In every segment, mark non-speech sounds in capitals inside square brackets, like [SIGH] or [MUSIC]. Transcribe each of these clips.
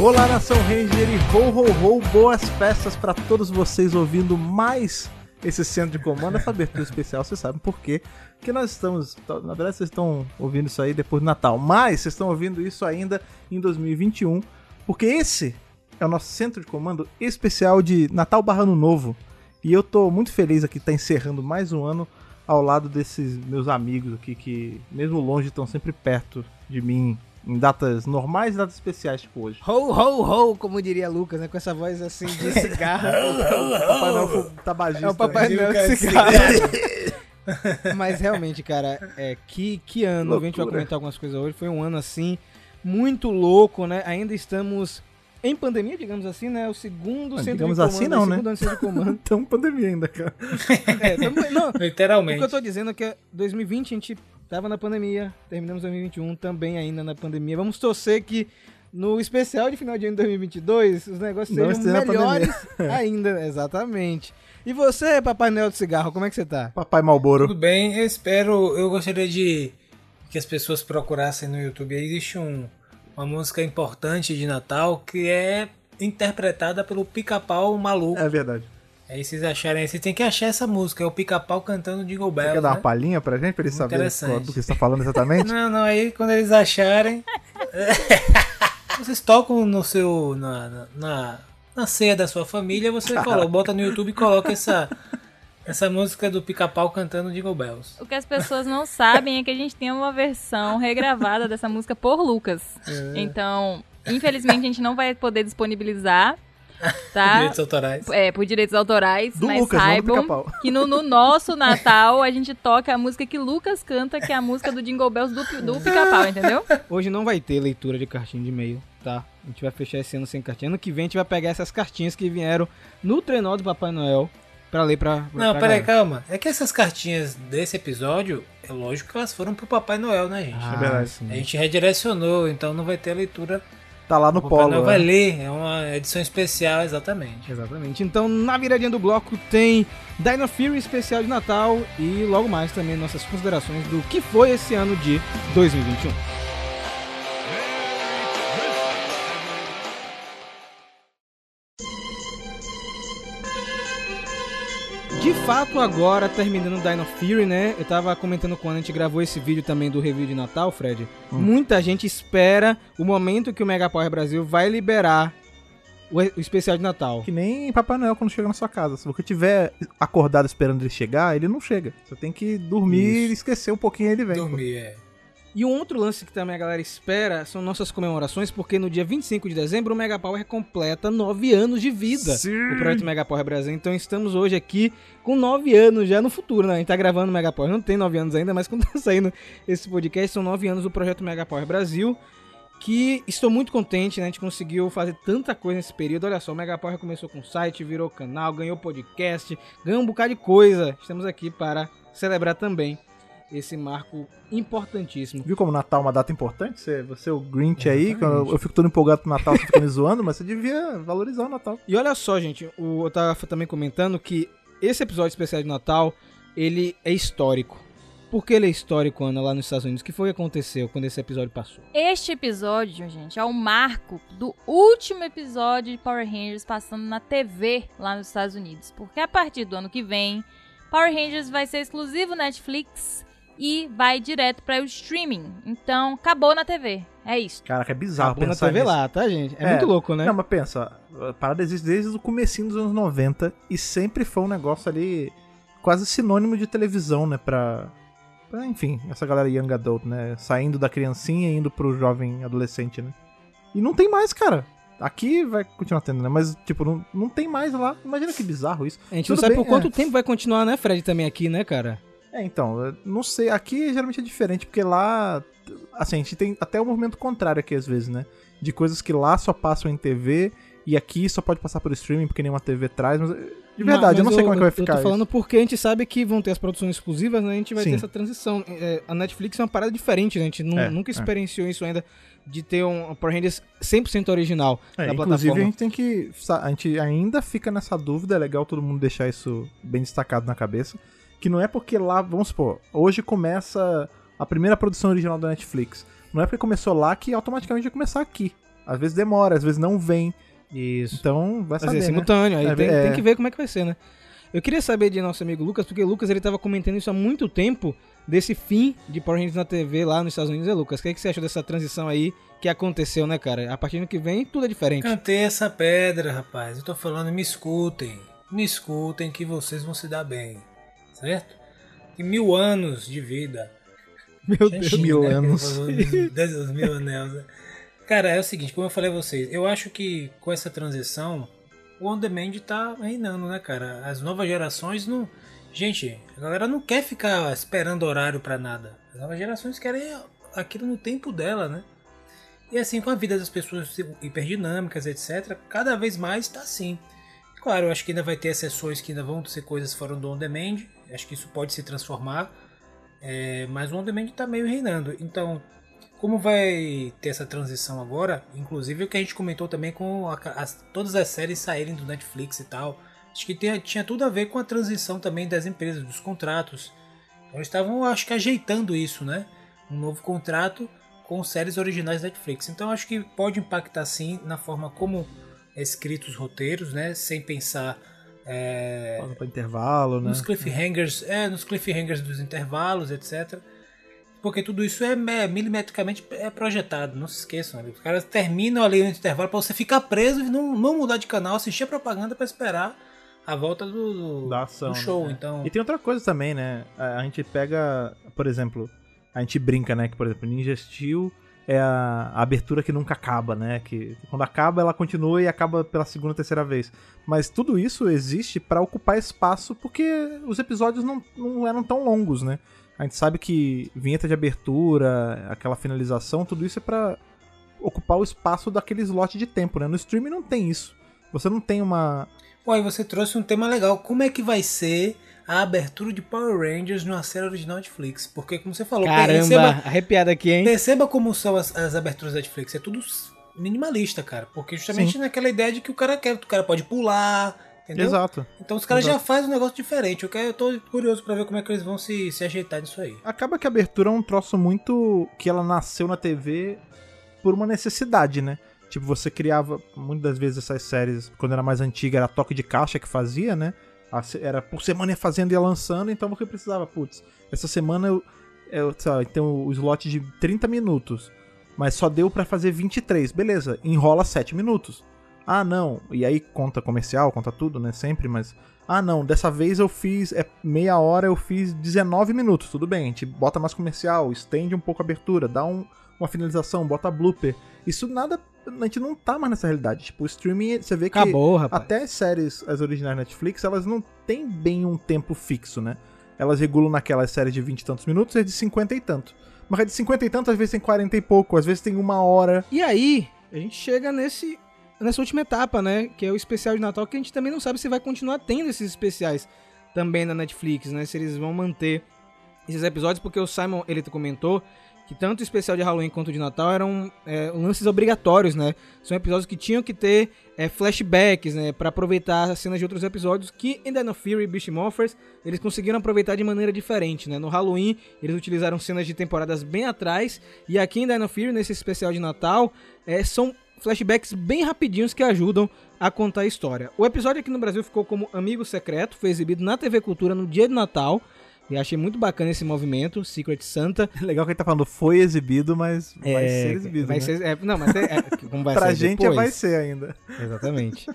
Olá, Nação Ranger e ho, ho, ho, boas festas para todos vocês ouvindo mais esse centro de comando, essa abertura especial, vocês sabem por quê. Porque nós estamos, na verdade vocês estão ouvindo isso aí depois do Natal, mas vocês estão ouvindo isso ainda em 2021, porque esse é o nosso centro de comando especial de Natal barra Ano Novo. E eu tô muito feliz aqui estar encerrando mais um ano ao lado desses meus amigos aqui que, mesmo longe, estão sempre perto de mim em datas normais e datas especiais, tipo hoje. Ho, ho, ho, como diria Lucas, né? Com essa voz assim de [LAUGHS] cigarro. Papai Noel tabagista. É o Papai né? Noel de cigarro. [LAUGHS] Mas realmente, cara, é, que, que ano. A gente vai Loucura. comentar algumas coisas hoje. Foi um ano assim, muito louco, né? Ainda estamos em pandemia, digamos assim, né? O segundo Ah, centro digamos de comando. assim, não, o né? segundo ano de centro de comando. [LAUGHS] Então, pandemia ainda, cara. É, tamo- não, [LAUGHS] o que Literalmente. eu tô dizendo é que 2020 a gente tava na pandemia, terminamos 2021 também ainda na pandemia. Vamos torcer que no especial de final de ano de 2022 os negócios Não sejam melhores [LAUGHS] ainda, exatamente. E você, Papai Noel do Cigarro, como é que você tá? Papai Malboro. Tudo bem, eu espero. Eu gostaria de que as pessoas procurassem no YouTube. Aí existe um, uma música importante de Natal que é interpretada pelo Pica-Pau Maluco. É verdade. Aí vocês acharem, vocês tem que achar essa música, é o Pica-Pau cantando Jingle Você Bells. quer dar uma né? palhinha pra gente, pra eles saberem do que você tá falando exatamente? [LAUGHS] Não, não, aí quando eles acharem. [LAUGHS] vocês tocam no seu. na, na, na, na ceia da sua família, você [LAUGHS] coloca, bota no YouTube e coloca essa. Essa música do pica-pau cantando Jingle Bells. O que as pessoas não sabem é que a gente tem uma versão regravada dessa música por Lucas. É. Então, infelizmente, a gente não vai poder disponibilizar, [LAUGHS] tá? Direitos autorais. É, por direitos autorais, Do mas Lucas, não do saibam Pica-Pau. que no, no nosso Natal a gente toca a música que Lucas canta, que é a música do Jingle Bells do, do Pica-Pau, entendeu? Hoje não vai ter leitura de cartinha de e-mail, tá? A gente vai fechar esse ano sem cartinha. Ano que vem a gente vai pegar essas cartinhas que vieram no trenó do Papai Noel pra ler pra. pra Não, peraí, calma. É que essas cartinhas desse episódio, é lógico que elas foram pro Papai Noel, né, gente? Ah, É verdade. sim. A gente redirecionou, então não vai ter a leitura. Tá lá no o Papai polo. Né? vai ler, é uma edição especial, exatamente. Exatamente. Então, na viradinha do bloco tem Dino Fury especial de Natal e logo mais também nossas considerações do que foi esse ano de 2021. De fato, agora terminando Dino Fury, né? Eu tava comentando quando a gente gravou esse vídeo também do review de Natal, Fred. Muita gente espera o momento que o Mega Power Brasil vai liberar o, o especial de Natal. Que nem Papai Noel quando chega na sua casa. Se você tiver acordado esperando ele chegar, ele não chega. Você tem que dormir e esquecer um pouquinho e ele vem. Dormir, é. E um outro lance que também a galera espera são nossas comemorações, porque no dia 25 de dezembro o Mega Power completa 9 anos de vida. Sim. O projeto Mega Power Brasil. Então estamos hoje aqui com 9 anos já no futuro, né? A gente tá gravando o Mega Power, não tem 9 anos ainda, mas [LAUGHS] quando tá saindo esse podcast, são 9 anos do projeto Mega Power Brasil. Que estou muito contente, né? A gente conseguiu fazer tanta coisa nesse período. Olha só, o Mega Power começou com site, virou canal, ganhou podcast, ganhou um bocado de coisa. Estamos aqui para celebrar também esse marco importantíssimo. Viu como Natal é uma data importante? Você, você é o Grinch aí, quando eu fico todo empolgado pro Natal, você fica me zoando, mas você devia valorizar o Natal. E olha só, gente, o, eu tava também comentando que esse episódio especial de Natal, ele é histórico. Por que ele é histórico, Ana, lá nos Estados Unidos? O que foi que aconteceu quando esse episódio passou? Este episódio, gente, é o marco do último episódio de Power Rangers passando na TV lá nos Estados Unidos. Porque a partir do ano que vem, Power Rangers vai ser exclusivo Netflix e vai direto para o streaming. Então, acabou na TV. É isso. Caraca, é bizarro Acabou na pensar TV nisso. lá, tá, gente? É, É. muito louco, né? Não, mas pensa, a parada existe desde o comecinho dos anos 90 e sempre foi um negócio ali quase sinônimo de televisão, né, pra... pra, enfim, essa galera young adult, né, saindo da criancinha e indo pro jovem adolescente, né. E não tem mais, cara. Aqui vai continuar tendo, né, mas, tipo, não, não tem mais lá. Imagina que bizarro isso. a gente tudo não sabe bem, por quanto é. tempo vai continuar, né, Fred, também aqui, né, cara? É, então, eu não sei, aqui geralmente é diferente, porque lá, assim, a gente tem até o movimento contrário aqui às vezes, né? De coisas que lá só passam em TV e aqui só pode passar por streaming porque nenhuma TV traz, mas de verdade, eu não Mas sei como é que vai Eu ficar tô falando porque a gente sabe que vão ter as produções exclusivas, né? A gente vai Sim. ter essa transição. É, a Netflix é uma parada diferente, né? A gente É, nunca é. experienciou isso ainda de ter um Power Rangers 100% original É, da inclusive a gente tem que, a gente ainda fica nessa dúvida, é legal todo mundo deixar isso bem destacado na cabeça, que não é porque lá, vamos supor, hoje começa a primeira produção original da Netflix. Não é porque começou lá que automaticamente vai começar aqui. Às vezes demora, às vezes não vem. Isso. Então vai Fazer saber, né? simultâneo, aí É, tem, é. tem que ver como é que vai ser, né? Eu queria saber de nosso amigo Lucas, porque o Lucas ele tava comentando isso há muito tempo, desse fim de Power Rangers na TV lá nos Estados Unidos. É, Lucas, o que, é que você achou dessa transição aí que aconteceu, né, cara? A partir do ano que vem, tudo é diferente. Cantei essa pedra, rapaz. Eu tô falando, me escutem. Me escutem que vocês vão se dar bem. Certo? Tem mil anos de vida. Meu Já Deus. xinga, mil né? anos. Os, dez- mil anéis. né? Cara, é o seguinte, como eu falei a vocês, eu acho que com essa transição, o on demand tá reinando, né, cara? As novas gerações não. Gente, a galera não quer ficar esperando horário pra nada. As novas gerações querem aquilo no tempo dela, né? E assim, com a vida das pessoas hiperdinâmicas, etc., cada vez mais tá assim. Claro, eu acho que ainda vai ter exceções que ainda vão ser coisas fora do on demand. Acho que isso pode se transformar. É, mas o on demand está meio reinando. Então, como vai ter essa transição agora, inclusive o que a gente comentou também com a- as- todas as séries saírem do Netflix e tal, acho que tem- tinha tudo a ver com a transição também das empresas, dos contratos. Então, eles estavam, acho que, ajeitando isso, né? Um novo contrato com séries originais da Netflix. Então, acho que pode impactar sim na forma como é escritos os roteiros, né? Sem pensar. É, Pausa pra intervalo, né? nos cliffhangers, é, nos cliffhangers dos intervalos, etc. Porque tudo isso é, é milimetricamente é projetado, não se esqueçam. né? Os caras terminam ali no intervalo para você ficar preso e não, não mudar de canal, assistir a propaganda para esperar a volta do, do, ação, do show. né? Então, E tem outra coisa também, né? A a gente pega, por exemplo, a gente brinca, né? Que, por exemplo, Ninja Steel é a, abertura que nunca acaba, né? Que quando acaba, ela continua e acaba pela segunda, terceira vez. Mas tudo isso existe pra ocupar espaço porque os episódios não, não eram tão longos, né? A gente sabe que vinheta de abertura, aquela finalização, tudo isso é pra ocupar o espaço daquele slot de tempo, né? No streaming não tem isso. Você não tem uma, pô, aí você trouxe um tema legal. Como é que vai ser a abertura de Power Rangers numa série original Netflix? Porque, como você falou, Caramba, perceba, arrepiado aqui, hein? Perceba como são as, as aberturas da Netflix. É tudo minimalista, cara. Porque justamente Sim. naquela ideia de que o cara quer, o cara pode pular, entendeu? Exato. Então os caras já fazem um negócio diferente. Eu, quero, eu tô curioso pra ver como é que eles vão se, se ajeitar nisso aí. Acaba que a abertura é um troço muito. que ela nasceu na TV por uma necessidade, né? Tipo, você criava. Muitas das vezes essas séries, quando era mais antiga, era toque de caixa que fazia, né? Era por semana ia fazendo e ia lançando, então você precisava, putz, essa semana eu. eu sei lá, tem o slot de 30 minutos, mas só deu pra fazer 23. Beleza, enrola 7 minutos. Ah, não. E aí conta comercial, conta tudo, né? Sempre, mas. Ah, não, dessa vez eu fiz. É meia hora, eu fiz 19 minutos. Tudo bem, a gente bota mais comercial, estende um pouco a abertura, dá um- uma finalização, bota blooper. Isso nada. A gente não tá mais nessa realidade. Tipo, o streaming, você vê que. Acabou, rapaz. Até as séries, as originais Netflix, elas não têm bem um tempo fixo, né? Elas regulam naquelas séries de 20 e tantos minutos e as de 50 e tanto. Mas a de 50 e tanto, às vezes tem 40 e pouco, às vezes tem uma hora. E aí, a gente chega nesse nessa última etapa, né? Que é o especial de Natal, que a gente também não sabe se vai continuar tendo esses especiais também na Netflix, né? Se eles vão manter esses episódios, porque o Simon, ele comentou que tanto o especial de Halloween quanto de Natal eram é, lances obrigatórios, né? São episódios que tinham que ter é, flashbacks, né? Pra aproveitar as cenas de outros episódios que em Dino Fury e Beast Morphers eles conseguiram aproveitar de maneira diferente, né? No Halloween eles utilizaram cenas de temporadas bem atrás e aqui em Dino Fury, nesse especial de Natal, é, são flashbacks bem rapidinhos que ajudam a contar a história. O episódio aqui no Brasil ficou como Amigo Secreto, foi exibido na TV Cultura no dia de Natal. E achei muito bacana esse movimento, Secret Santa. [LAUGHS] Legal que ele tá falando, foi exibido, mas vai É, ser exibido. Vai né? ser, é, não, mas é, é, como vai [LAUGHS] pra ser gente depois. vai ser ainda. Exatamente.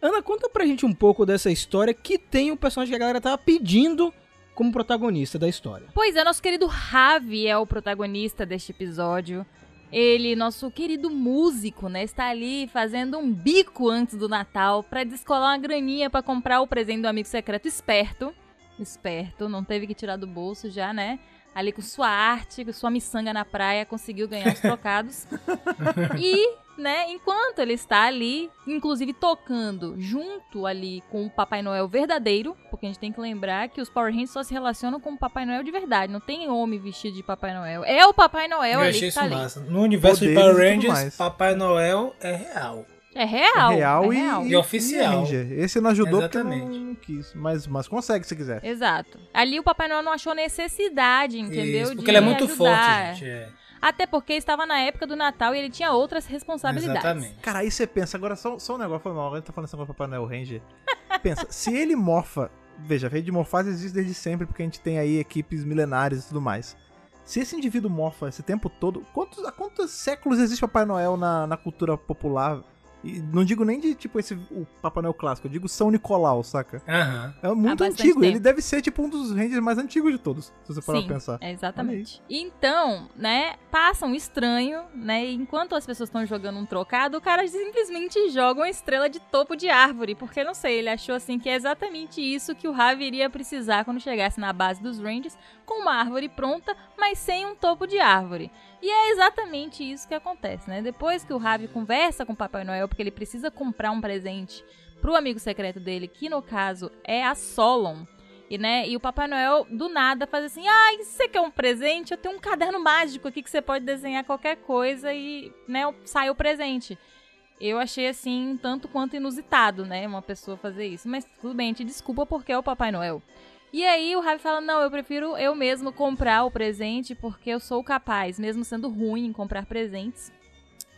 Ana, conta pra gente um pouco dessa história que tem o personagem que a galera tava pedindo como protagonista da história. Pois é, nosso querido Ravi é o protagonista deste episódio. Ele, nosso querido músico, né, está ali fazendo um bico antes do Natal pra descolar uma graninha pra comprar o presente do amigo secreto esperto. Esperto, não teve que tirar do bolso já, né? Ali com sua arte, com sua miçanga na praia, conseguiu ganhar os trocados. [LAUGHS] e, né, enquanto ele está ali, inclusive tocando junto ali com o Papai Noel verdadeiro, porque a gente tem que lembrar que os Power Rangers só se relacionam com o Papai Noel de verdade, não tem homem vestido de Papai Noel. É o Papai Noel Eu ali achei que isso tá ali. massa. No universo de Poderes Power e tudo Rangers, mais. Papai Noel é real. É real. real, é e, real. E oficial. Ranger. Esse não ajudou Exatamente. porque não, não quis. Mas, mas consegue se quiser. Exato. Ali o Papai Noel não achou necessidade, entendeu? Isso, de porque ele é muito ajudar. forte, gente. é. Até porque estava na época do Natal e ele tinha outras responsabilidades. Exatamente. Cara, aí você pensa, agora só, só um negócio, foi mal, a gente tá falando esse negócio do Papai Noel Ranger. [LAUGHS] pensa, se ele morfa, veja, a rede de morfagem existe desde sempre, porque a gente tem aí equipes milenares e tudo mais. Se esse indivíduo morfa esse tempo todo, quantos, há quantos séculos existe Papai Noel na, na cultura popular? E não digo nem de tipo esse o Papai Noel clássico, eu digo São Nicolau, saca? Aham. É muito antigo, ele tempo. deve ser tipo um dos Rangers mais antigos de todos, se você parar Sim, pra pensar. é exatamente. Então, né, passa um estranho, né, e enquanto as pessoas estão jogando um trocado, o cara simplesmente joga uma estrela de topo de árvore, porque não sei, ele achou assim que é exatamente isso que o Ravi iria precisar quando chegasse na base dos Rangers, com uma árvore pronta, mas sem um topo de árvore. E é exatamente isso que acontece, né? Depois que o Ravi conversa com o Papai Noel, porque ele precisa comprar um presente pro amigo secreto dele, que no caso é a Solon, e, né, e o Papai Noel, do nada, faz assim: Ai, você quer um presente? Eu tenho um caderno mágico aqui que você pode desenhar qualquer coisa e, né, sai o presente. Eu achei, assim, tanto quanto inusitado, né, uma pessoa fazer isso. Mas tudo bem, te desculpa porque é o Papai Noel. E aí o Ravi fala: Não, eu prefiro eu mesmo comprar o presente porque eu sou capaz, mesmo sendo ruim em comprar presentes.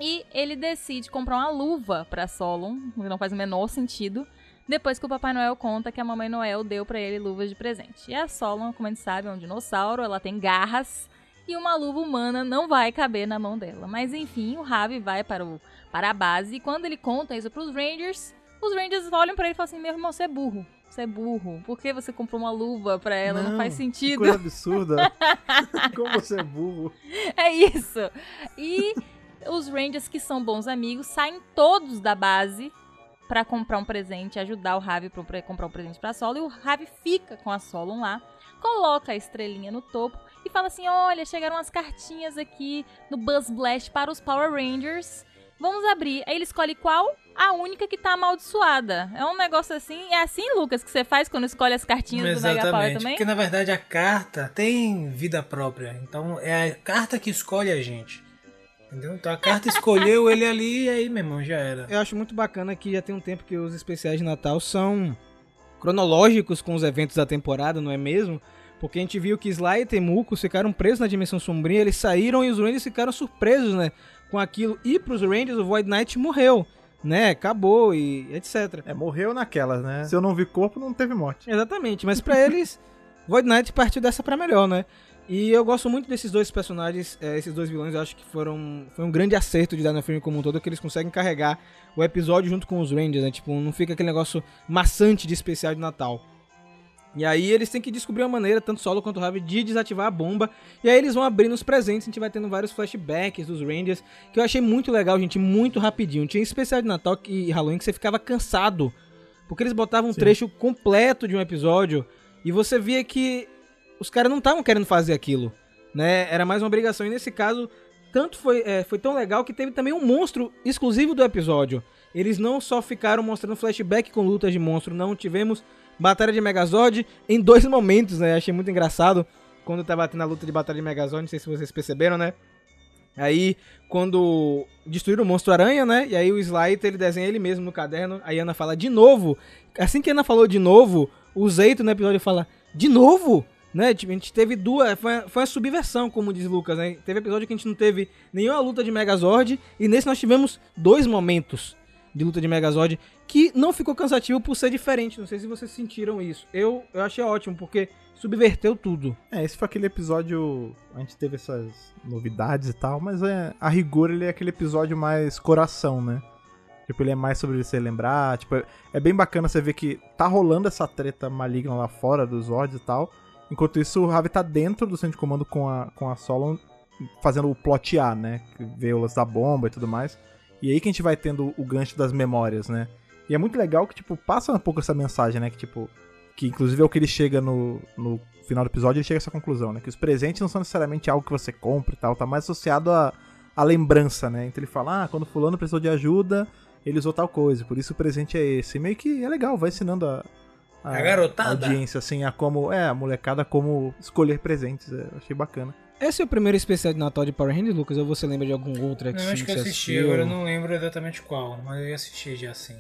E ele decide comprar uma luva pra Solon, que não faz o menor sentido. Depois que o Papai Noel conta que a Mamãe Noel deu pra ele luvas de presente. E a Solon, como a gente sabe, é um dinossauro, ela tem garras e uma luva humana não vai caber na mão dela. Mas enfim, o Ravi vai para, o, para a base e quando ele conta isso pros Rangers, os Rangers olham pra ele e falam assim: Meu irmão, você é burro. Você é burro. Por que você comprou uma luva pra ela? Não, faz Que sentido. coisa absurda. [LAUGHS] Como você é burro. É isso. E os Rangers, que são bons amigos, saem todos da base pra comprar um presente, ajudar o Ravi pra pra comprar um presente pra Solo. E o Ravi fica com a Solon lá, coloca a estrelinha no topo e fala assim: Olha, chegaram umas cartinhas aqui no Buzz Blast para os Power Rangers. Vamos abrir. Aí ele escolhe qual? A única que tá amaldiçoada. É um negócio assim. É assim, Lucas, que você faz quando escolhe as cartinhas do Mega Power Exatamente. também? Porque na verdade a carta tem vida própria. Então é a carta que escolhe a gente. Entendeu? Então a carta [LAUGHS] escolheu ele ali e aí, meu irmão, já era. Eu acho muito bacana que já tem um tempo que os especiais de Natal são cronológicos com os eventos da temporada, não é mesmo? Porque a gente viu que Sly e Temuco ficaram presos na Dimensão Sombria, eles saíram e os Rangers ficaram surpresos, né? Com aquilo. E pros Rangers o Void Knight morreu, né? Acabou e etc. É, morreu naquelas, né? Se eu não vi corpo, não teve morte. Exatamente, mas pra eles, [LAUGHS] Void Knight partiu dessa pra melhor, né? E eu gosto muito desses dois personagens, eh, esses dois vilões, eu acho que foram foi um grande acerto de dar no filme como um todo, que eles conseguem carregar o episódio junto com os Rangers, né? Tipo, não fica aquele negócio maçante de especial de Natal. E aí eles têm que descobrir uma maneira, tanto Solo quanto Ravi, de desativar a bomba. E aí eles vão abrindo os presentes, a gente vai tendo vários flashbacks dos Rangers, que eu achei muito legal, gente, muito rapidinho. Tinha especial de Natal e Halloween que você ficava cansado, porque eles botavam um Sim. trecho completo de um episódio e você via que os caras não estavam querendo fazer aquilo, né? Era mais uma obrigação. E nesse caso, tanto foi, é, foi tão legal que teve também um monstro exclusivo do episódio. Eles não só ficaram mostrando flashback com lutas de monstro, não tivemos batalha de Megazord em dois momentos, né? Achei muito engraçado quando tava tendo a luta de batalha de Megazord, não sei se vocês perceberam, né? Aí, quando destruíram o monstro aranha, né? E aí o Slider, ele desenha ele mesmo no caderno. Aí a Ana fala de novo. Assim que a Ana falou de novo, o Zeito no episódio fala de novo? Né? Tipo, a gente teve duas. Foi, foi uma subversão, como diz Lucas, né? Teve episódio que a gente não teve nenhuma luta de Megazord. E nesse nós tivemos dois momentos de luta de Megazord que não ficou cansativo por ser diferente. Não sei se vocês sentiram isso. Eu, eu achei ótimo, porque subverteu tudo. É, esse foi aquele episódio. A gente teve essas novidades e tal, mas é, a rigor ele é aquele episódio mais coração, né? Tipo, ele é mais sobre você lembrar. Tipo, é, é bem bacana você ver que tá rolando essa treta maligna lá fora dos Zords e tal. Enquanto isso, o Ravi tá dentro do centro de comando com a, com a Solon fazendo o plot A, né? Vê o lance da bomba e tudo mais. E aí que a gente vai tendo o gancho das memórias, né? E é muito legal que, tipo, passa um pouco essa mensagem, né? Que, tipo, que inclusive é o que ele chega no, no final do episódio, ele chega a essa conclusão, né? Que os presentes não são necessariamente algo que você compra e tal, tá mais associado à, à lembrança, né? Então ele fala, ah, quando fulano precisou de ajuda, ele usou tal coisa, por isso o presente é esse. E meio que é legal, vai ensinando a, a, A garotada? audiência, assim, a como. É, a molecada como escolher presentes. é, achei bacana. Esse é o primeiro especial de Natal de Power Rangers, Lucas? Ou você lembra de algum outro Não, sim, acho que eu assisti, assistiu? agora eu não lembro exatamente qual, mas eu ia assistir já assim.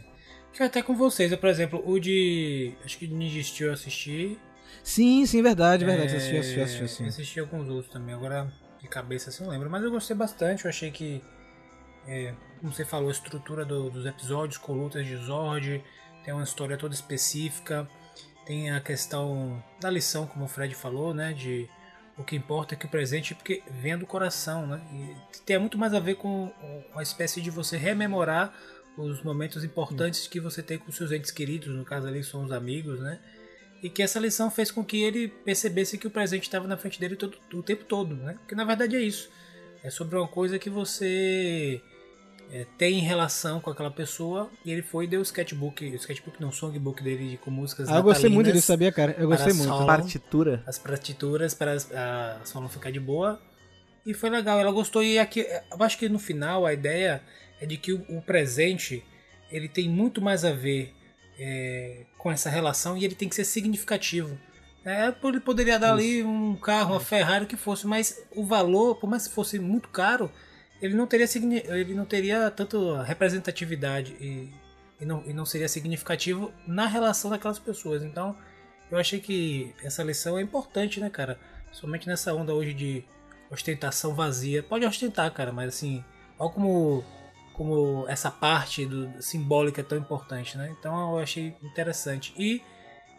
Que até com vocês, eu, por exemplo, o de. Acho que de Ninja Steel eu assisti. Sim, sim, verdade, verdade. É, Assisti, assisti, assisti, assisti. Eu assisti alguns outros também, agora de cabeça assim eu não lembro. Mas eu gostei bastante, eu achei que, é, como você falou, a estrutura do- dos episódios com lutas de Zord, tem uma história toda específica, tem a questão da lição, como o Fred falou, né, de o que importa é que o presente porque vem do coração, né, e tem muito mais a ver com uma espécie de você rememorar os momentos importantes que você tem com seus entes queridos, no caso ali são os amigos, né, e que essa lição fez com que ele percebesse que o presente estava na frente dele todo, o tempo todo, né? Porque na verdade é isso. É sobre uma coisa que você é, tem em relação com aquela pessoa e ele foi e deu o sketchbook, o sketchbook não, o songbook dele de- com músicas Ah, eu gostei muito disso, sabia, cara? Eu gostei para muito. solo. Partitura. As partituras para as- a solo ficar de boa. E foi legal, ela gostou e aqui, eu acho que no final a ideia é de que o, o presente ele tem muito mais a ver é, com essa relação e ele tem que ser significativo. É, ele poderia dar ali um carro, uma Ferrari, o que fosse, mas o valor, por mais que fosse muito caro, ele não teria, ele não teria tanto representatividade e, e, não, e não seria significativo na relação daquelas pessoas. Então, eu achei que essa lição é importante, né, cara? Somente nessa onda hoje de ostentação vazia. Pode ostentar, cara, mas assim, olha como, como essa parte do, simbólica é tão importante, né? Então eu achei interessante. E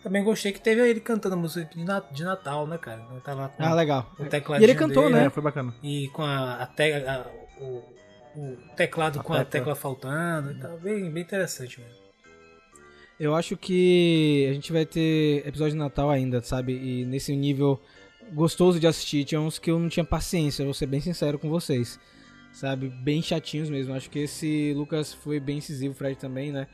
também gostei que teve ele cantando música de, Na- de Natal, né, cara? Ele tá lá com Ah, legal. o E ele cantou, dele, né? É, foi bacana. E com a, a, a- o, o teclado A com a tecla. faltando. Tá bem, bem interessante mesmo. Eu acho que a gente vai ter episódio de Natal ainda, sabe? E nesse nível gostoso de assistir. Tinha uns que eu não tinha paciência, vou ser bem sincero com vocês. Sabe? Bem chatinhos mesmo. Acho que esse Lucas foi bem incisivo, o Fred também, né?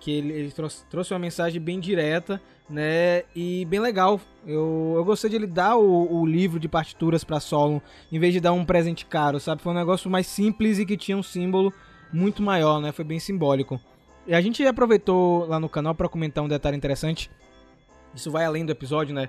Que ele, ele trouxe, trouxe uma mensagem bem direta, né? E bem legal. Eu, eu gostei de ele dar o, o livro de partituras pra solo, em vez de dar um presente caro, sabe? Foi um negócio mais simples e que tinha um símbolo muito maior, né? Foi bem simbólico. E a gente aproveitou lá no canal para comentar um detalhe interessante. Isso vai além do episódio, né?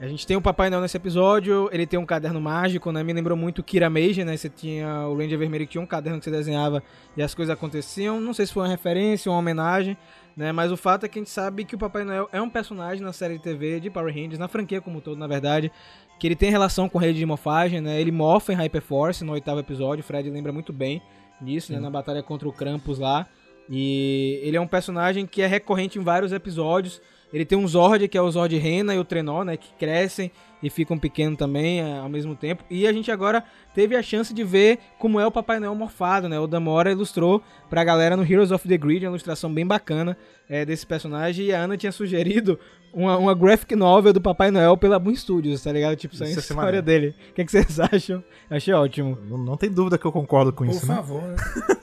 A gente tem o Papai Noel nesse episódio, ele tem um caderno mágico, né? Me lembrou muito Kira Mage, né? Você tinha o Ranger Vermelho que tinha um caderno que você desenhava e as coisas aconteciam. Não sei se foi uma referência uma homenagem, né? Mas o fato é que a gente sabe que o Papai Noel é um personagem na série de TV de Power Rangers, na franquia como um todo, na verdade, que ele tem relação com a rede de morfagem, né? Ele morfa em Hyperforce no oitavo episódio, o Fred lembra muito bem disso, né? Na batalha contra o Krampus lá. E ele é um personagem que é recorrente em vários episódios. Ele tem um Zord, que é o Zord Rena e o Trenó, né? Que crescem e ficam pequenos também é, ao mesmo tempo. E a gente agora teve a chance de ver como é o Papai Noel morfado, né? O Damora ilustrou pra galera no Heroes of the Grid, uma ilustração bem bacana é, desse personagem. E a Ana tinha sugerido uma, uma graphic novel do Papai Noel pela Boom Studios, tá ligado? Tipo, só a Isso ia ser história maneiro. dele. O que, que vocês acham? Achei ótimo. Não, não tem dúvida que eu concordo com Por isso, né? favor, né?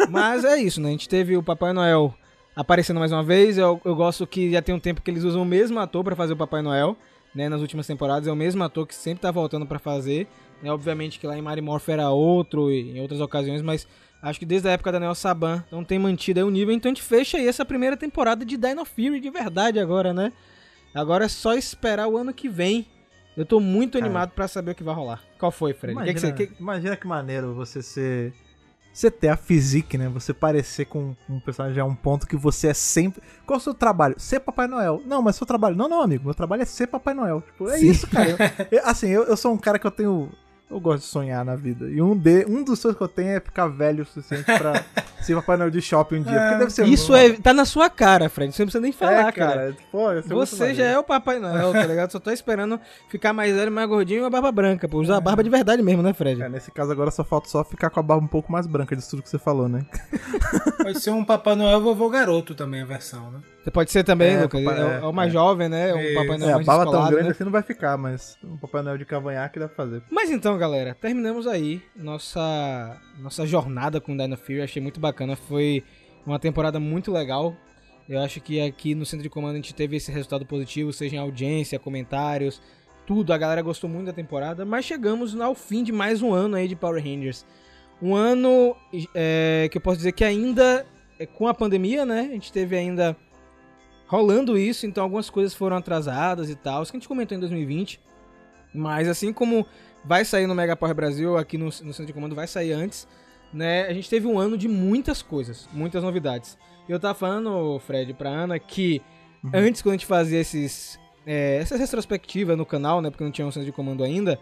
Mas é isso, né? A gente teve o Papai Noel aparecendo mais uma vez. Eu, eu gosto que já tem um tempo que eles usam o mesmo ator pra fazer o Papai Noel, né? Nas últimas temporadas. É o mesmo ator que sempre tá voltando pra fazer. Né? Obviamente que lá em Mary Morph era outro e em outras ocasiões, mas acho que desde a época da Nel Saban não tem mantido aí o nível. Então a gente fecha aí essa primeira temporada de Dino Fury de verdade agora, né? Agora é só esperar o ano que vem. Eu tô muito animado pra saber o que vai rolar. Qual foi, Fred? Imagina, que você- imagina que maneiro você ser. Você ter a physique, né? Você parecer com um personagem a um ponto que você é sempre. Qual é o seu trabalho? Ser Papai Noel. Não, mas seu trabalho. Não, não, amigo. Meu trabalho é ser Papai Noel. Tipo, é Sim. isso, cara. Eu- assim, eu, eu sou um cara que eu tenho. Eu gosto de sonhar na vida. E um, de, um dos sonhos que eu tenho é ficar velho o suficiente pra [LAUGHS] ser Papai Noel de shopping um dia. Porque deve ser Isso é, tá na sua cara, Fred. Você não precisa nem falar, é, cara. cara. Pô, Você já é o Papai Noel, tá ligado? Só tô esperando ficar mais velho, mais gordinho e a barba branca, pô. Usar a barba de verdade mesmo, né, Fred? É, nesse caso agora só falta só ficar com a barba um pouco mais branca disso tudo que você falou, né? Pode ser um Papai Noel vovô garoto também a versão, né? Você pode ser também, É, Lucas. papai- é, o- é o mais é. jovem, né? O Isso. Papai Noel É, a mais barba tão descolado, grande né? assim não vai ficar, mas um Papai Noel de cavanhaque dá pra fazer. Mas então, galera, terminamos aí nossa, nossa jornada com Dino Fury. Achei muito bacana. Foi uma temporada muito legal. Eu acho que aqui no Centro de Comando a gente teve esse resultado positivo, seja em audiência, comentários, tudo. A galera gostou muito da temporada. Mas chegamos ao fim de mais um ano aí de Power Rangers. Um ano é, que eu posso dizer que ainda, é, com a pandemia, né? A gente teve ainda rolando isso, então algumas coisas foram atrasadas e tal, isso que a gente comentou em 2020. Mas assim como vai sair no Mega Power Brasil, aqui no, no Centro de Comando vai sair antes, né? A gente teve um ano de muitas coisas, muitas novidades. E eu tava falando, Fred, pra Ana, que Uhum. antes, quando a gente fazia esses, é, essas retrospectivas no canal, né? Porque não tinha um centro de comando ainda,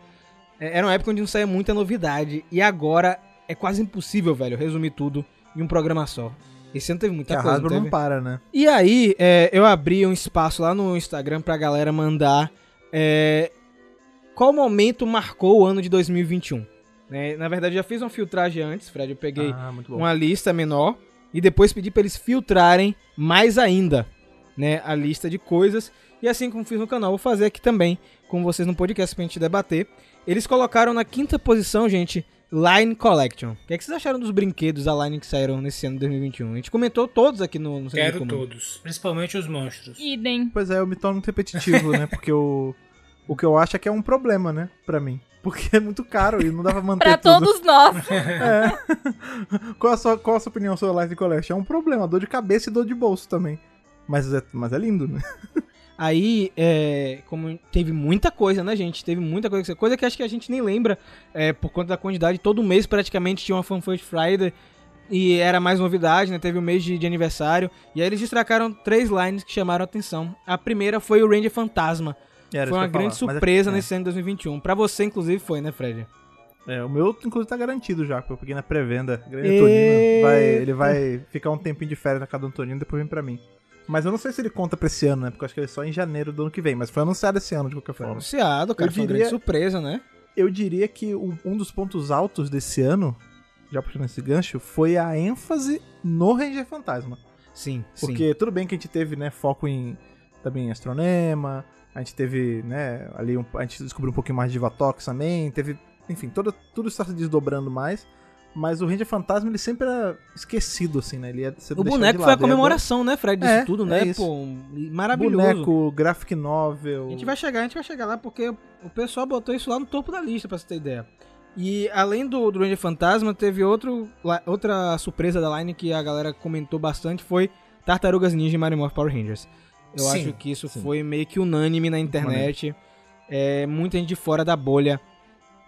é, era uma época onde não saía muita novidade. E agora é quase impossível, velho, resumir tudo em um programa só. Esse ano teve Que muita a coisa. Hasbro não não para, né? E aí, é, eu abri um espaço lá no Instagram pra galera mandar é, qual momento marcou o ano de 2021. né? Na verdade, eu já fiz uma filtragem antes, Fred. Eu peguei Ah, uma lista menor e depois pedi pra eles filtrarem mais ainda né, a lista de coisas. E assim como fiz no canal, vou fazer aqui também com vocês no podcast pra gente debater. Eles colocaram na quinta posição, gente, Line Collection. O que, é que vocês acharam dos brinquedos da Line que saíram nesse ano de 2021? A gente comentou todos aqui no, no Quero todos. Principalmente os monstros. Idem. Pois é, eu me torno muito repetitivo, né? Porque o, o que eu acho é que é um problema, né? Pra mim. Porque é muito caro e não dá pra manter Pra tudo. todos nós. [LAUGHS] Qual, a sua, qual a sua opinião sobre a Live Collection? É um problema, dor de cabeça e dor de bolso também. Mas é, mas é lindo, né? Aí, é, como teve muita coisa, né, gente? Teve muita coisa. Coisa que acho que a gente nem lembra é, por conta da quantidade. Todo mês praticamente tinha uma Fan First Friday e era mais novidade, né? Teve o mês de, de aniversário. E aí eles destacaram três lines que chamaram a atenção. A primeira foi o Ranger Fantasma. Era foi uma grande falar. É- surpresa é, nesse ano de 2021. Pra você, inclusive, foi, né, Fred? É, o meu, inclusive, tá garantido já, porque eu peguei na pré-venda. Grande. Antonino. Vai, ele vai ficar um tempinho de férias na casa do Antonino, depois vem pra mim. Mas eu não sei se ele conta pra esse ano, né? Porque eu acho que ele é só em janeiro do ano que vem. Mas foi anunciado esse ano, de qualquer forma. Anunciado, cara. Eu Foi diria- surpresa, né? Eu diria que um, um dos pontos altos desse ano, já puxando esse gancho, foi a ênfase no Ranger Fantasma. Sim, sim. Porque tudo bem que a gente teve, né, foco em também em Astronema, a gente teve, né, ali um- a gente descobriu um pouquinho mais de Vatox também, teve, enfim, todo, tudo está se desdobrando mais. Mas o Ranger Fantasma ele sempre era esquecido, assim, né? Ele ia ser O boneco de foi a comemoração, né, Fred, disso É, tudo, é né? isso. Pô, maravilhoso. Boneco, graphic novel. A gente vai chegar, a gente vai chegar lá porque o pessoal botou isso lá no topo da lista, pra você ter ideia. E além do, do Ranger Fantasma, teve outro, outra surpresa da line que a galera comentou bastante, foi Tartarugas Ninja e Mario Morph Power Rangers. Eu Sim, acho que isso sim. foi meio que unânime na internet. É, muita gente de fora da bolha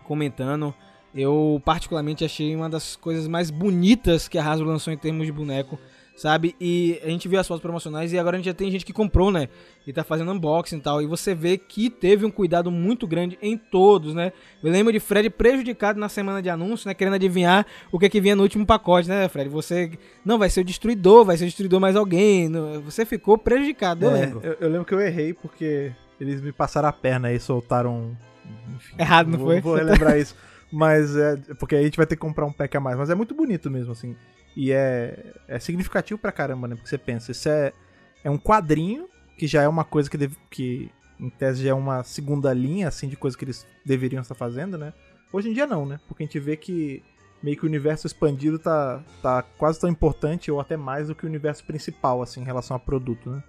comentando. Eu particularmente achei uma das coisas mais bonitas que a Hasbro lançou em termos de boneco, sabe? E a gente viu as fotos promocionais e agora a gente já tem gente que comprou, né? E tá fazendo unboxing e tal. E você vê que teve um cuidado muito grande em todos, né? Eu lembro de Fred prejudicado na semana de anúncio, né? Querendo adivinhar o que, é que vinha no último pacote, né, Fred? Você. Não, vai ser o destruidor, vai ser o destruidor mais alguém. Você ficou prejudicado, eu É, lembro. Eu, eu lembro que eu errei porque eles me passaram a perna e soltaram. Enfim, Errado, não vou, foi? Vou relembrar isso. [LAUGHS] Mas é. Porque aí a gente vai ter que comprar um pack a mais. Mas é muito bonito mesmo, assim. E é, é significativo pra caramba, né? Porque você pensa, isso é, é um quadrinho, que já é uma coisa que, deve, que em tese já é uma segunda linha, assim, de coisa que eles deveriam estar fazendo, né? Hoje em dia não, né? Porque a gente vê que meio que o universo expandido tá, tá quase tão importante, ou até mais do que o universo principal, assim, em relação a produto, né?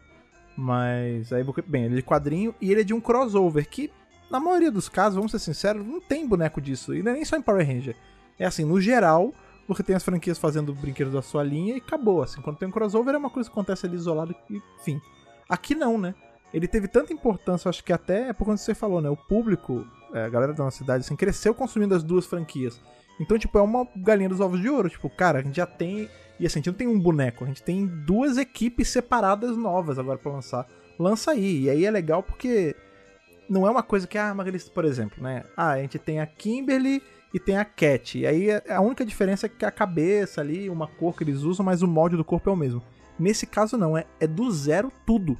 Mas aí, bem, ele é de quadrinho e ele é de um crossover que, na maioria dos casos, vamos ser sinceros, não tem boneco disso. E não é nem só em Power Ranger. É assim, no geral, você tem as franquias fazendo brinquedos da sua linha e acabou. Assim, quando tem um crossover é uma coisa que acontece ali isolado e enfim. Aqui não, né? Ele teve tanta importância, acho que até é por quando você falou, né? O público, é, a galera da nossa cidade, assim, cresceu consumindo as duas franquias. Então, tipo, é uma galinha dos ovos de ouro. Tipo, cara, a gente já tem. E assim, a gente não tem um boneco, a gente tem duas equipes separadas novas agora pra lançar. Lança aí. E aí é legal porque não é uma coisa que, ah, Magalhães, por exemplo, né? Ah, a gente tem a Kimberly e tem a Cat. E aí a única diferença é que a cabeça ali, uma cor que eles usam, mas o molde do corpo é o mesmo. Nesse caso não, é, é do zero tudo.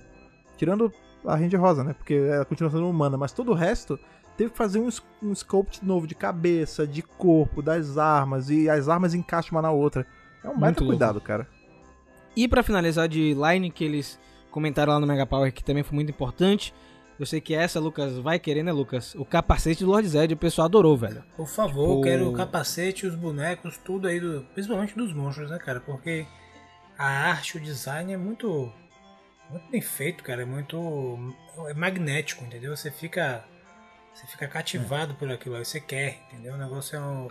Tirando a Ranger Rosa, né? Porque ela continua sendo humana, mas todo o resto teve que fazer um, um sculpt novo de cabeça, de corpo, das armas, e as armas encaixam uma na outra. É um baita louco. cuidado, cara. E pra finalizar de line que eles comentaram lá no Mega Power, que também foi muito importante. Eu sei que essa, Lucas, vai querer, né, Lucas? O capacete do Lord Zed, o pessoal adorou, velho. Por favor, Tipo- eu quero o capacete, os bonecos, tudo aí, do, principalmente dos monstros, né, cara? Porque a arte, o design é muito, muito bem feito, cara. É muito é magnético, entendeu? Você fica, você fica cativado por aquilo aí, você quer, entendeu? O negócio é um,